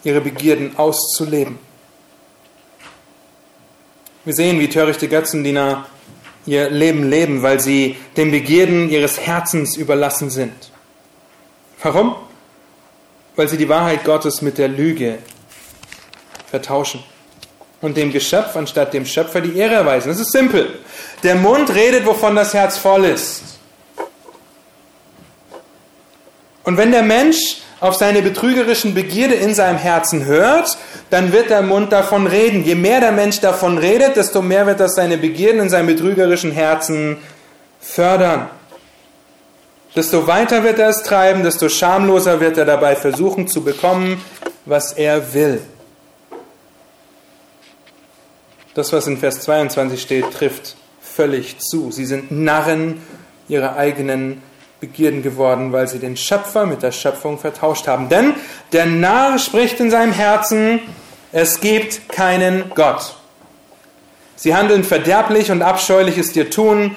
ihre Begierden auszuleben. Wir sehen, wie törichte Götzendiener ihr Leben leben, weil sie den Begierden ihres Herzens überlassen sind. Warum? Weil sie die Wahrheit Gottes mit der Lüge vertauschen und dem Geschöpf anstatt dem Schöpfer die Ehre erweisen. Das ist simpel. Der Mund redet, wovon das Herz voll ist. Und wenn der Mensch auf seine betrügerischen Begierde in seinem Herzen hört, dann wird der Mund davon reden. Je mehr der Mensch davon redet, desto mehr wird das seine Begierden in seinem betrügerischen Herzen fördern. Desto weiter wird er es treiben, desto schamloser wird er dabei versuchen zu bekommen, was er will. Das, was in Vers 22 steht, trifft völlig zu. Sie sind Narren ihrer eigenen Begierden geworden, weil sie den Schöpfer mit der Schöpfung vertauscht haben. Denn der Narr spricht in seinem Herzen, es gibt keinen Gott. Sie handeln verderblich und abscheulich ist ihr Tun,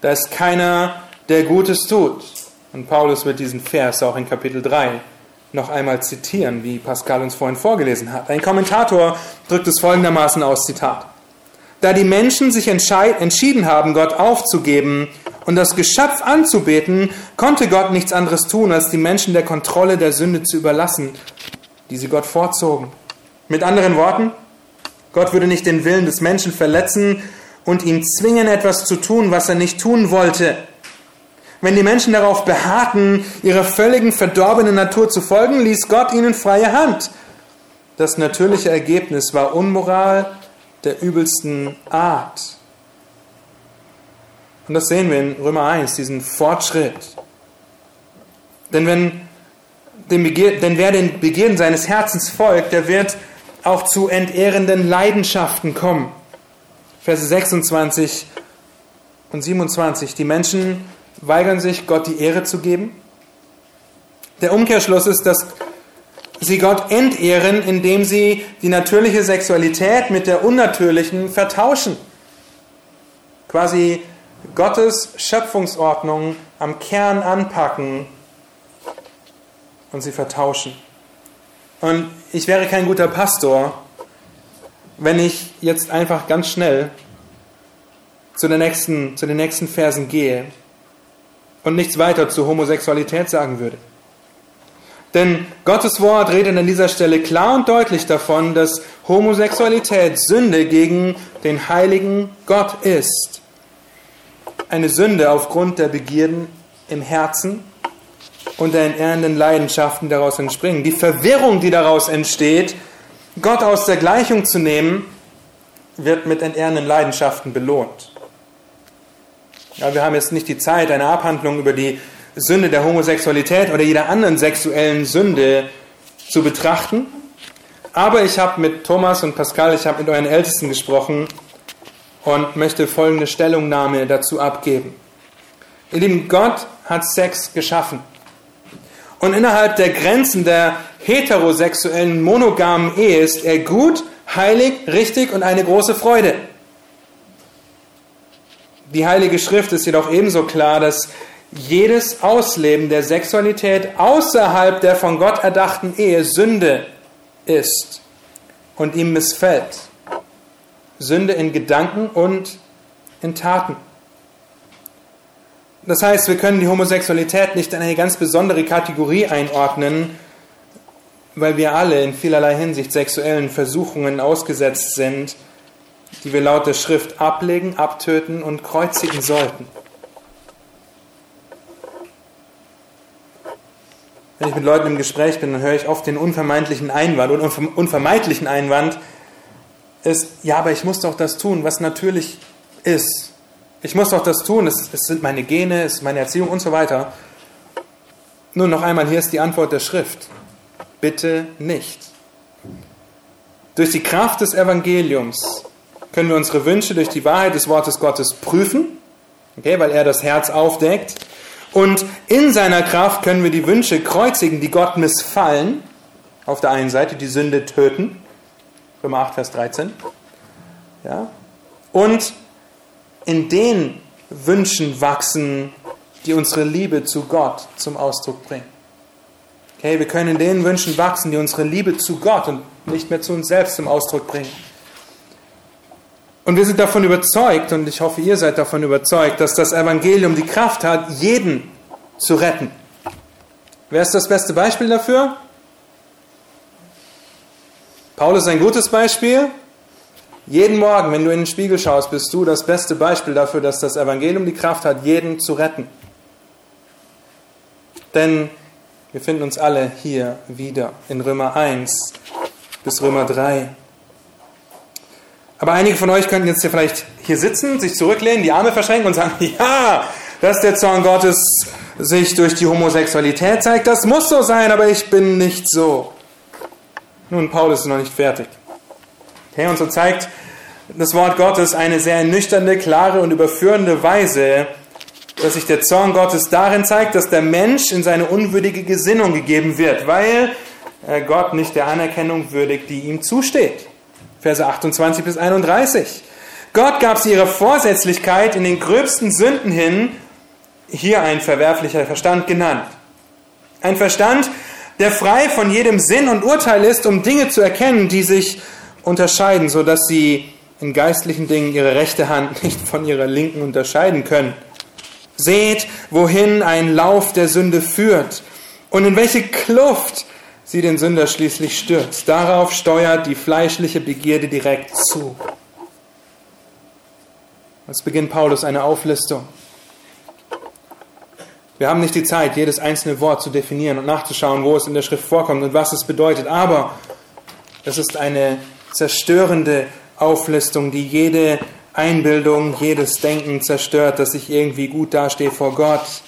da ist keiner, der Gutes tut. Und Paulus wird diesen Vers auch in Kapitel 3 noch einmal zitieren, wie Pascal uns vorhin vorgelesen hat. Ein Kommentator drückt es folgendermaßen aus, Zitat. Da die Menschen sich entschieden haben, Gott aufzugeben, und das Geschöpf anzubeten, konnte Gott nichts anderes tun, als die Menschen der Kontrolle der Sünde zu überlassen, die sie Gott vorzogen. Mit anderen Worten, Gott würde nicht den Willen des Menschen verletzen und ihn zwingen, etwas zu tun, was er nicht tun wollte. Wenn die Menschen darauf beharrten, ihrer völligen verdorbenen Natur zu folgen, ließ Gott ihnen freie Hand. Das natürliche Ergebnis war Unmoral der übelsten Art. Und das sehen wir in Römer 1, diesen Fortschritt. Denn, wenn dem Begier, denn wer den Begierden seines Herzens folgt, der wird auch zu entehrenden Leidenschaften kommen. Verse 26 und 27. Die Menschen weigern sich, Gott die Ehre zu geben. Der Umkehrschluss ist, dass sie Gott entehren, indem sie die natürliche Sexualität mit der unnatürlichen vertauschen. Quasi Gottes Schöpfungsordnung am Kern anpacken und sie vertauschen. Und ich wäre kein guter Pastor, wenn ich jetzt einfach ganz schnell zu, der nächsten, zu den nächsten Versen gehe und nichts weiter zur Homosexualität sagen würde. Denn Gottes Wort redet an dieser Stelle klar und deutlich davon, dass Homosexualität Sünde gegen den heiligen Gott ist. Eine Sünde aufgrund der Begierden im Herzen und der entehrenden Leidenschaften daraus entspringen. Die Verwirrung, die daraus entsteht, Gott aus der Gleichung zu nehmen, wird mit entehrenden Leidenschaften belohnt. Ja, wir haben jetzt nicht die Zeit, eine Abhandlung über die Sünde der Homosexualität oder jeder anderen sexuellen Sünde zu betrachten. Aber ich habe mit Thomas und Pascal, ich habe mit euren Ältesten gesprochen und möchte folgende Stellungnahme dazu abgeben. Ihr Lieben, Gott hat Sex geschaffen. Und innerhalb der Grenzen der heterosexuellen monogamen Ehe ist er gut, heilig, richtig und eine große Freude. Die Heilige Schrift ist jedoch ebenso klar, dass jedes Ausleben der Sexualität außerhalb der von Gott erdachten Ehe Sünde ist und ihm missfällt. Sünde in Gedanken und in Taten. Das heißt, wir können die Homosexualität nicht in eine ganz besondere Kategorie einordnen, weil wir alle in vielerlei Hinsicht sexuellen Versuchungen ausgesetzt sind, die wir laut der Schrift ablegen, abtöten und kreuzigen sollten. Wenn ich mit Leuten im Gespräch bin, dann höre ich oft den unvermeidlichen Einwand und unvermeidlichen Einwand ist, ja, aber ich muss doch das tun, was natürlich ist. Ich muss doch das tun, es, es sind meine Gene, es ist meine Erziehung und so weiter. Nun noch einmal, hier ist die Antwort der Schrift. Bitte nicht. Durch die Kraft des Evangeliums können wir unsere Wünsche durch die Wahrheit des Wortes Gottes prüfen, okay, weil er das Herz aufdeckt und in seiner Kraft können wir die Wünsche kreuzigen, die Gott missfallen. Auf der einen Seite die Sünde töten. Römer 8, Vers 13. Ja. Und in den Wünschen wachsen, die unsere Liebe zu Gott zum Ausdruck bringen. Okay, wir können in den Wünschen wachsen, die unsere Liebe zu Gott und nicht mehr zu uns selbst zum Ausdruck bringen. Und wir sind davon überzeugt, und ich hoffe, ihr seid davon überzeugt, dass das Evangelium die Kraft hat, jeden zu retten. Wer ist das beste Beispiel dafür? Paulus ist ein gutes Beispiel. Jeden Morgen, wenn du in den Spiegel schaust, bist du das beste Beispiel dafür, dass das Evangelium die Kraft hat, jeden zu retten. Denn wir finden uns alle hier wieder in Römer 1 bis Römer 3. Aber einige von euch könnten jetzt hier vielleicht hier sitzen, sich zurücklehnen, die Arme verschränken und sagen, ja, dass der Zorn Gottes sich durch die Homosexualität zeigt, das muss so sein, aber ich bin nicht so. Nun, Paulus ist noch nicht fertig. Okay, und so zeigt das Wort Gottes eine sehr nüchterne, klare und überführende Weise, dass sich der Zorn Gottes darin zeigt, dass der Mensch in seine unwürdige Gesinnung gegeben wird, weil Gott nicht der Anerkennung würdigt, die ihm zusteht. Verse 28 bis 31. Gott gab sie ihrer Vorsätzlichkeit in den gröbsten Sünden hin, hier ein verwerflicher Verstand genannt. Ein Verstand, der frei von jedem Sinn und Urteil ist, um Dinge zu erkennen, die sich unterscheiden, sodass sie in geistlichen Dingen ihre rechte Hand nicht von ihrer linken unterscheiden können. Seht, wohin ein Lauf der Sünde führt und in welche Kluft sie den Sünder schließlich stürzt. Darauf steuert die fleischliche Begierde direkt zu. Jetzt beginnt Paulus eine Auflistung. Wir haben nicht die Zeit, jedes einzelne Wort zu definieren und nachzuschauen, wo es in der Schrift vorkommt und was es bedeutet, aber es ist eine zerstörende Auflistung, die jede Einbildung, jedes Denken zerstört, dass ich irgendwie gut dastehe vor Gott.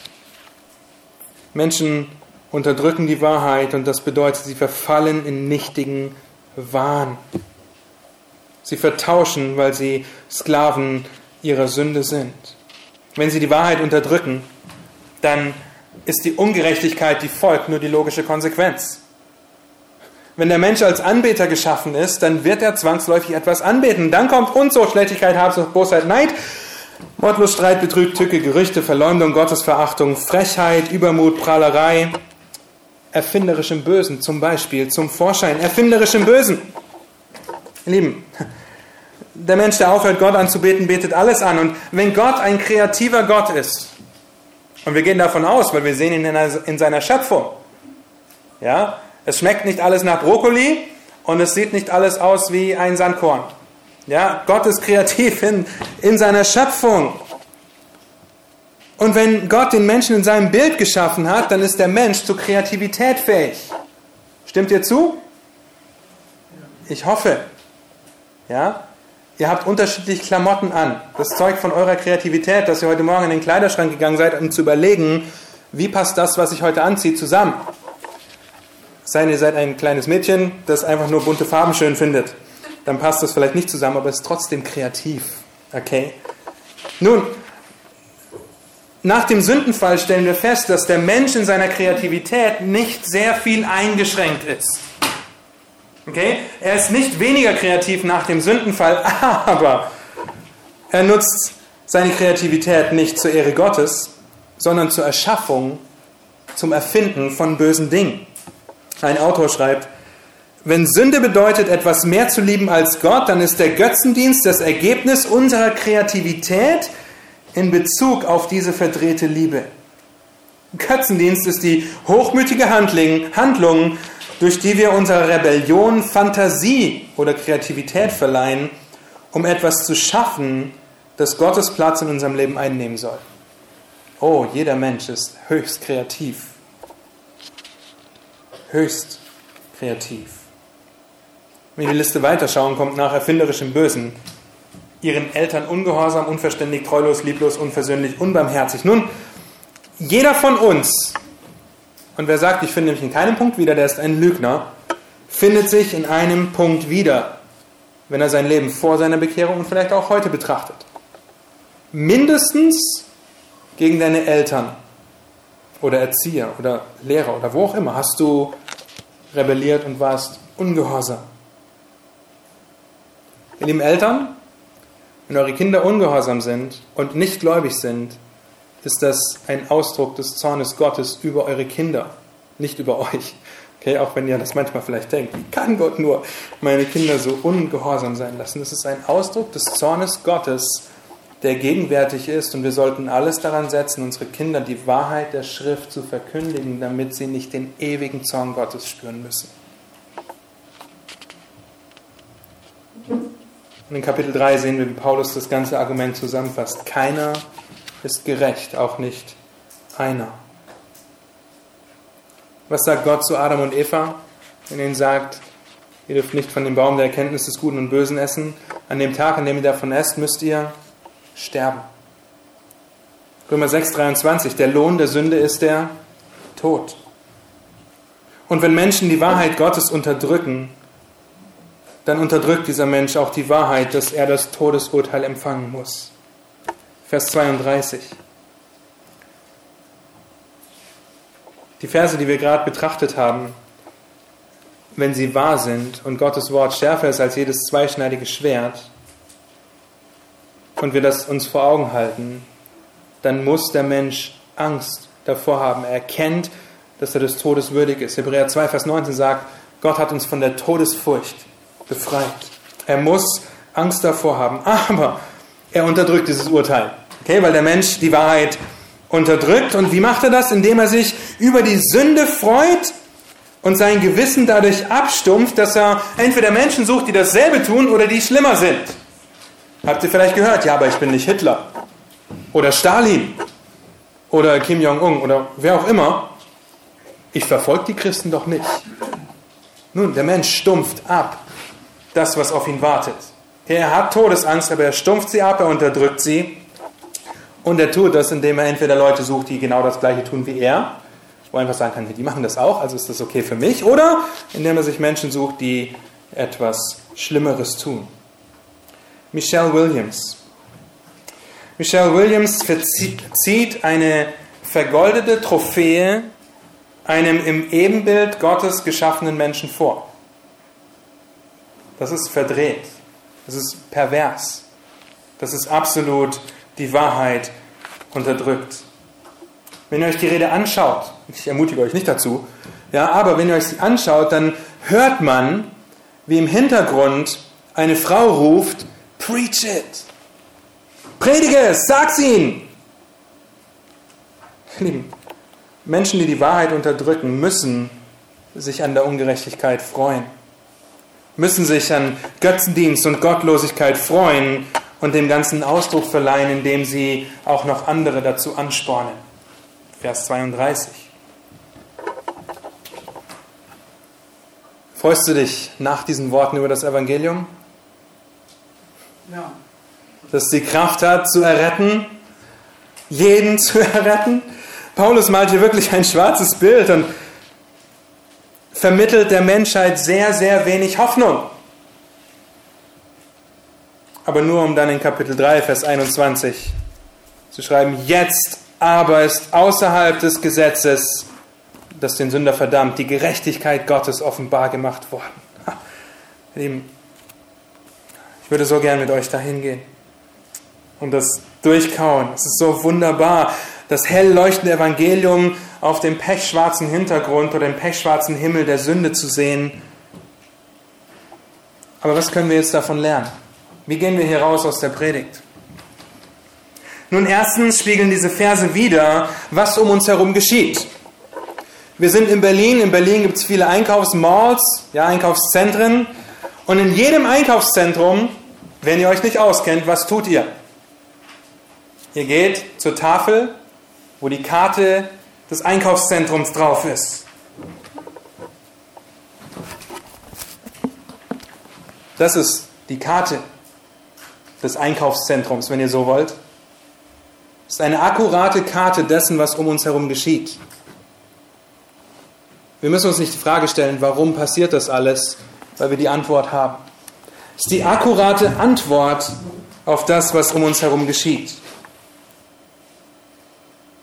Menschen unterdrücken die Wahrheit und das bedeutet, sie verfallen in nichtigen Wahn. Sie vertauschen, weil sie Sklaven ihrer Sünde sind. Wenn sie die Wahrheit unterdrücken, dann ist die Ungerechtigkeit, die folgt, nur die logische Konsequenz. Wenn der Mensch als Anbeter geschaffen ist, dann wird er zwangsläufig etwas anbeten. Dann kommt Unzucht, Schlechtigkeit, Habsucht, Bosheit, Neid, Mordlust, Streit, Betrug, Tücke, Gerüchte, Verleumdung, Gottesverachtung, Frechheit, Übermut, Prahlerei, erfinderischem Bösen zum Beispiel zum Vorschein. Erfinderischem Bösen. Lieben, der Mensch, der aufhört, Gott anzubeten, betet alles an. Und wenn Gott ein kreativer Gott ist, Und wir gehen davon aus, weil wir sehen ihn in seiner Schöpfung. Ja, es schmeckt nicht alles nach Brokkoli und es sieht nicht alles aus wie ein Sandkorn. Ja, Gott ist kreativ in, in seiner Schöpfung. Und wenn Gott den Menschen in seinem Bild geschaffen hat, dann ist der Mensch zur Kreativität fähig. Stimmt ihr zu? Ich hoffe. Ja? Ihr habt unterschiedliche Klamotten an. Das zeugt von eurer Kreativität, dass ihr heute Morgen in den Kleiderschrank gegangen seid, um zu überlegen, wie passt das, was ich heute anziehe, zusammen. Sei ihr seid ein kleines Mädchen, das einfach nur bunte Farben schön findet. Dann passt das vielleicht nicht zusammen, aber ist trotzdem kreativ. Okay? Nun, nach dem Sündenfall stellen wir fest, dass der Mensch in seiner Kreativität nicht sehr viel eingeschränkt ist. Okay? Er ist nicht weniger kreativ nach dem Sündenfall, aber er nutzt seine Kreativität nicht zur Ehre Gottes, sondern zur Erschaffung, zum Erfinden von bösen Dingen. Ein Autor schreibt, wenn Sünde bedeutet, etwas mehr zu lieben als Gott, dann ist der Götzendienst das Ergebnis unserer Kreativität, in Bezug auf diese verdrehte Liebe. Götzendienst ist die hochmütige Handlung, durch die wir unserer Rebellion Fantasie oder Kreativität verleihen, um etwas zu schaffen, das Gottes Platz in unserem Leben einnehmen soll. Oh, jeder Mensch ist höchst kreativ. Höchst kreativ. Wenn wir die Liste weiterschauen, kommt nach erfinderischem Bösen ihren Eltern ungehorsam, unverständig, treulos, lieblos, unversöhnlich, unbarmherzig. Nun, jeder von uns, und wer sagt, ich finde mich in keinem Punkt wieder, der ist ein Lügner, findet sich in einem Punkt wieder, wenn er sein Leben vor seiner Bekehrung und vielleicht auch heute betrachtet. Mindestens gegen deine Eltern oder Erzieher oder Lehrer oder wo auch immer hast du rebelliert und warst ungehorsam. Ihr lieben Eltern, wenn eure Kinder ungehorsam sind und nicht gläubig sind, ist das ein Ausdruck des Zornes Gottes über eure Kinder, nicht über euch. Okay, auch wenn ihr das manchmal vielleicht denkt, wie kann Gott nur meine Kinder so ungehorsam sein lassen? Das ist ein Ausdruck des Zornes Gottes, der gegenwärtig ist und wir sollten alles daran setzen, unsere Kinder die Wahrheit der Schrift zu verkündigen, damit sie nicht den ewigen Zorn Gottes spüren müssen. Und in Kapitel 3 sehen wir, wie Paulus das ganze Argument zusammenfasst. Keiner ist gerecht, auch nicht einer. Was sagt Gott zu Adam und Eva, wenn er ihnen sagt, ihr dürft nicht von dem Baum der Erkenntnis des Guten und Bösen essen? An dem Tag, an dem ihr davon esst, müsst ihr sterben. Römer 6, 23, der Lohn der Sünde ist der Tod. Und wenn Menschen die Wahrheit Gottes unterdrücken, dann unterdrückt dieser Mensch auch die Wahrheit, dass er das Todesurteil empfangen muss. Vers 32. Die Verse, die wir gerade betrachtet haben, wenn sie wahr sind und Gottes Wort schärfer ist als jedes zweischneidige Schwert und wir das uns vor Augen halten, dann muss der Mensch Angst davor haben. Er erkennt, dass er des Todes würdig ist. Hebräer 2, Vers 19 sagt, Gott hat uns von der Todesfurcht befreit. Er muss Angst davor haben, aber er unterdrückt dieses Urteil. Okay, weil der Mensch die Wahrheit unterdrückt. Und wie macht er das? Indem er sich über die Sünde freut und sein Gewissen dadurch abstumpft, dass er entweder Menschen sucht, die dasselbe tun oder die schlimmer sind. Habt ihr vielleicht gehört? Ja, aber ich bin nicht Hitler oder Stalin oder Kim Jong-un oder wer auch immer. Ich verfolge die Christen doch nicht. Nun, der Mensch stumpft ab das, was auf ihn wartet. Er hat Todesangst, aber er stumpft sie ab, er unterdrückt sie. Und er tut das, indem er entweder Leute sucht, die genau das Gleiche tun wie er, wo er einfach sagen kann, die machen das auch, also ist das okay für mich. Oder indem er sich Menschen sucht, die etwas Schlimmeres tun. Michelle Williams. Michelle Williams verzieht eine vergoldete Trophäe einem im Ebenbild Gottes geschaffenen Menschen vor. Das ist verdreht. Das ist pervers. Das ist absolut die Wahrheit unterdrückt. Wenn ihr euch die Rede anschaut, ich ermutige euch nicht dazu, ja, aber wenn ihr euch sie anschaut, dann hört man, wie im Hintergrund eine Frau ruft, Preach it! Predige es, sag's ihnen! Lieben, Menschen, die die Wahrheit unterdrücken, müssen sich an der Ungerechtigkeit freuen, müssen sich an Götzendienst und Gottlosigkeit freuen und dem Ganzen Ausdruck verleihen, indem sie auch noch andere dazu anspornen. Vers 32. Freust du dich nach diesen Worten über das Evangelium? Ja. Dass die Kraft hat, zu erretten, jeden zu erretten? Paulus malt hier wirklich ein schwarzes Bild und vermittelt der Menschheit sehr, sehr wenig Hoffnung. Aber nur um dann in Kapitel 3, Vers 21 zu schreiben, jetzt aber ist außerhalb des Gesetzes, das den Sünder verdammt, die Gerechtigkeit Gottes offenbar gemacht worden. Lieben, ich würde so gern mit euch dahin gehen und das durchkauen. Es ist so wunderbar, das hell leuchtende Evangelium auf dem pechschwarzen Hintergrund oder dem pechschwarzen Himmel der Sünde zu sehen. Aber was können wir jetzt davon lernen? Wie gehen wir hier raus aus der Predigt? Nun, erstens spiegeln diese Verse wieder, was um uns herum geschieht. Wir sind in Berlin. In Berlin gibt es viele Einkaufsmalls, ja, Einkaufszentren. Und in jedem Einkaufszentrum, wenn ihr euch nicht auskennt, was tut ihr? Ihr geht zur Tafel, wo die Karte des Einkaufszentrums drauf ist. Das ist die Karte des Einkaufszentrums, wenn ihr so wollt. Das ist eine akkurate Karte dessen, was um uns herum geschieht. Wir müssen uns nicht die Frage stellen, warum passiert das alles, weil wir die Antwort haben. Es ist die akkurate Antwort auf das, was um uns herum geschieht.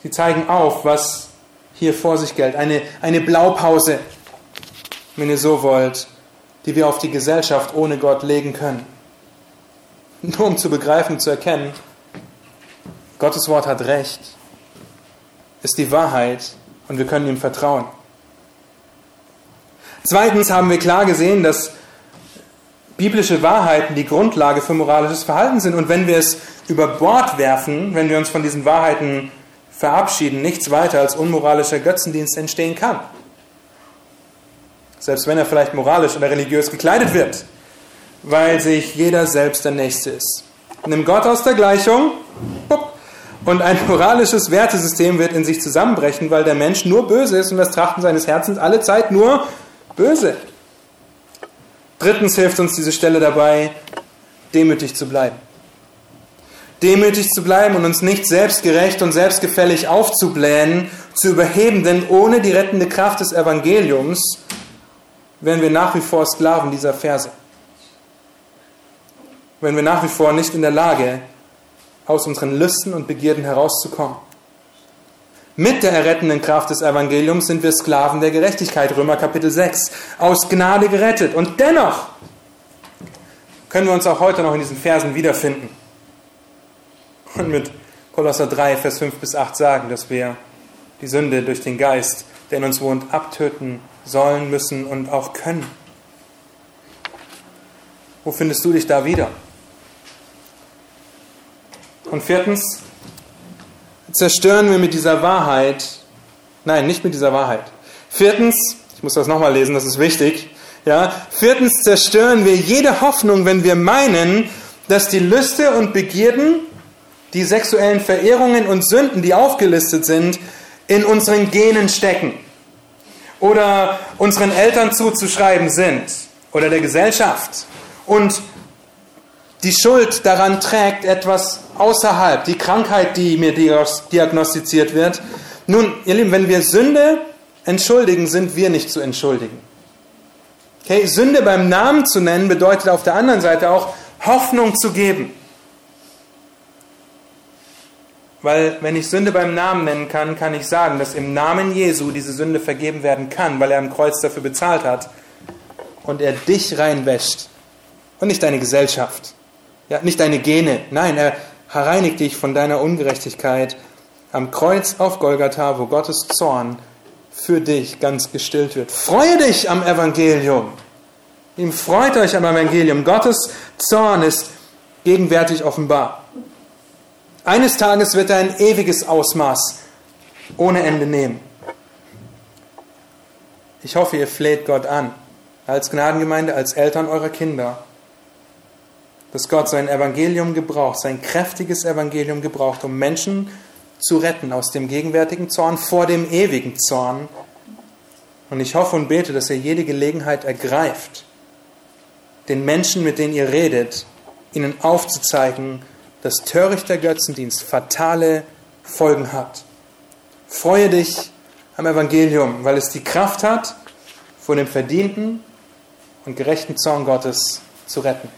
Sie zeigen auf, was hier vor sich gilt. Eine, eine Blaupause, wenn ihr so wollt, die wir auf die Gesellschaft ohne Gott legen können. Nur um zu begreifen, zu erkennen, Gottes Wort hat Recht, ist die Wahrheit und wir können ihm vertrauen. Zweitens haben wir klar gesehen, dass biblische Wahrheiten die Grundlage für moralisches Verhalten sind. Und wenn wir es über Bord werfen, wenn wir uns von diesen Wahrheiten verabschieden, nichts weiter als unmoralischer Götzendienst entstehen kann. Selbst wenn er vielleicht moralisch oder religiös gekleidet wird, weil sich jeder selbst der Nächste ist. Nimm Gott aus der Gleichung und ein moralisches Wertesystem wird in sich zusammenbrechen, weil der Mensch nur böse ist und das Trachten seines Herzens alle Zeit nur böse. Drittens hilft uns diese Stelle dabei, demütig zu bleiben demütig zu bleiben und uns nicht selbstgerecht und selbstgefällig aufzublähen, zu überheben, denn ohne die rettende Kraft des Evangeliums wären wir nach wie vor Sklaven dieser Verse. Wären wir nach wie vor nicht in der Lage, aus unseren Lüsten und Begierden herauszukommen. Mit der errettenden Kraft des Evangeliums sind wir Sklaven der Gerechtigkeit, Römer Kapitel 6, aus Gnade gerettet. Und dennoch können wir uns auch heute noch in diesen Versen wiederfinden und mit Kolosser 3, Vers 5 bis 8 sagen, dass wir die Sünde durch den Geist, der in uns wohnt, abtöten sollen, müssen und auch können. Wo findest du dich da wieder? Und viertens, zerstören wir mit dieser Wahrheit, nein, nicht mit dieser Wahrheit. Viertens, ich muss das nochmal lesen, das ist wichtig. Ja, viertens zerstören wir jede Hoffnung, wenn wir meinen, dass die Lüste und Begierden die sexuellen Verehrungen und Sünden, die aufgelistet sind, in unseren Genen stecken oder unseren Eltern zuzuschreiben sind oder der Gesellschaft und die Schuld daran trägt etwas außerhalb, die Krankheit, die mir diagnostiziert wird. Nun, ihr Lieben, wenn wir Sünde entschuldigen, sind wir nicht zu entschuldigen. Okay, Sünde beim Namen zu nennen bedeutet auf der anderen Seite auch Hoffnung zu geben. Weil wenn ich Sünde beim Namen nennen kann, kann ich sagen, dass im Namen Jesu diese Sünde vergeben werden kann, weil er am Kreuz dafür bezahlt hat und er dich reinwäscht und nicht deine Gesellschaft, ja, nicht deine Gene. Nein, er reinigt dich von deiner Ungerechtigkeit am Kreuz auf Golgatha, wo Gottes Zorn für dich ganz gestillt wird. Freue dich am Evangelium. Ihm freut euch am Evangelium. Gottes Zorn ist gegenwärtig offenbar. Eines Tages wird er ein ewiges Ausmaß ohne Ende nehmen. Ich hoffe, ihr fleht Gott an, als Gnadengemeinde, als Eltern eurer Kinder, dass Gott sein Evangelium gebraucht, sein kräftiges Evangelium gebraucht, um Menschen zu retten aus dem gegenwärtigen Zorn vor dem ewigen Zorn. Und ich hoffe und bete, dass ihr jede Gelegenheit ergreift, den Menschen, mit denen ihr redet, ihnen aufzuzeigen, dass törichter Götzendienst fatale Folgen hat. Freue dich am Evangelium, weil es die Kraft hat, vor dem verdienten und gerechten Zorn Gottes zu retten.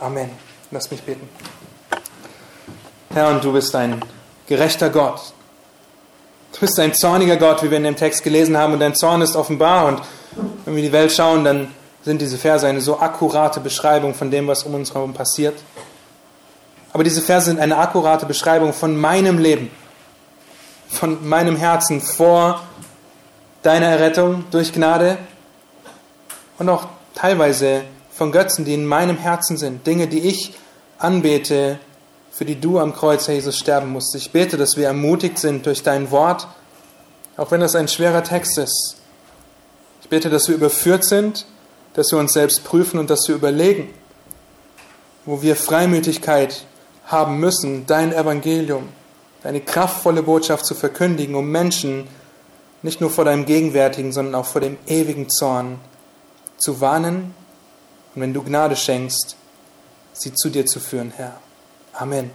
Amen. Lass mich beten. Herr, und du bist ein gerechter Gott. Du bist ein zorniger Gott, wie wir in dem Text gelesen haben, und dein Zorn ist offenbar. Und wenn wir die Welt schauen, dann sind diese Verse eine so akkurate Beschreibung von dem, was um uns herum passiert. Aber diese Verse sind eine akkurate Beschreibung von meinem Leben, von meinem Herzen vor deiner Errettung durch Gnade und auch teilweise von Götzen, die in meinem Herzen sind, Dinge, die ich anbete, für die du am Kreuz, Herr Jesus, sterben musst. Ich bete, dass wir ermutigt sind durch dein Wort, auch wenn das ein schwerer Text ist. Ich bete, dass wir überführt sind, dass wir uns selbst prüfen und dass wir überlegen, wo wir Freimütigkeit haben müssen, dein Evangelium, deine kraftvolle Botschaft zu verkündigen, um Menschen nicht nur vor deinem gegenwärtigen, sondern auch vor dem ewigen Zorn zu warnen und wenn du Gnade schenkst, sie zu dir zu führen, Herr. Amen.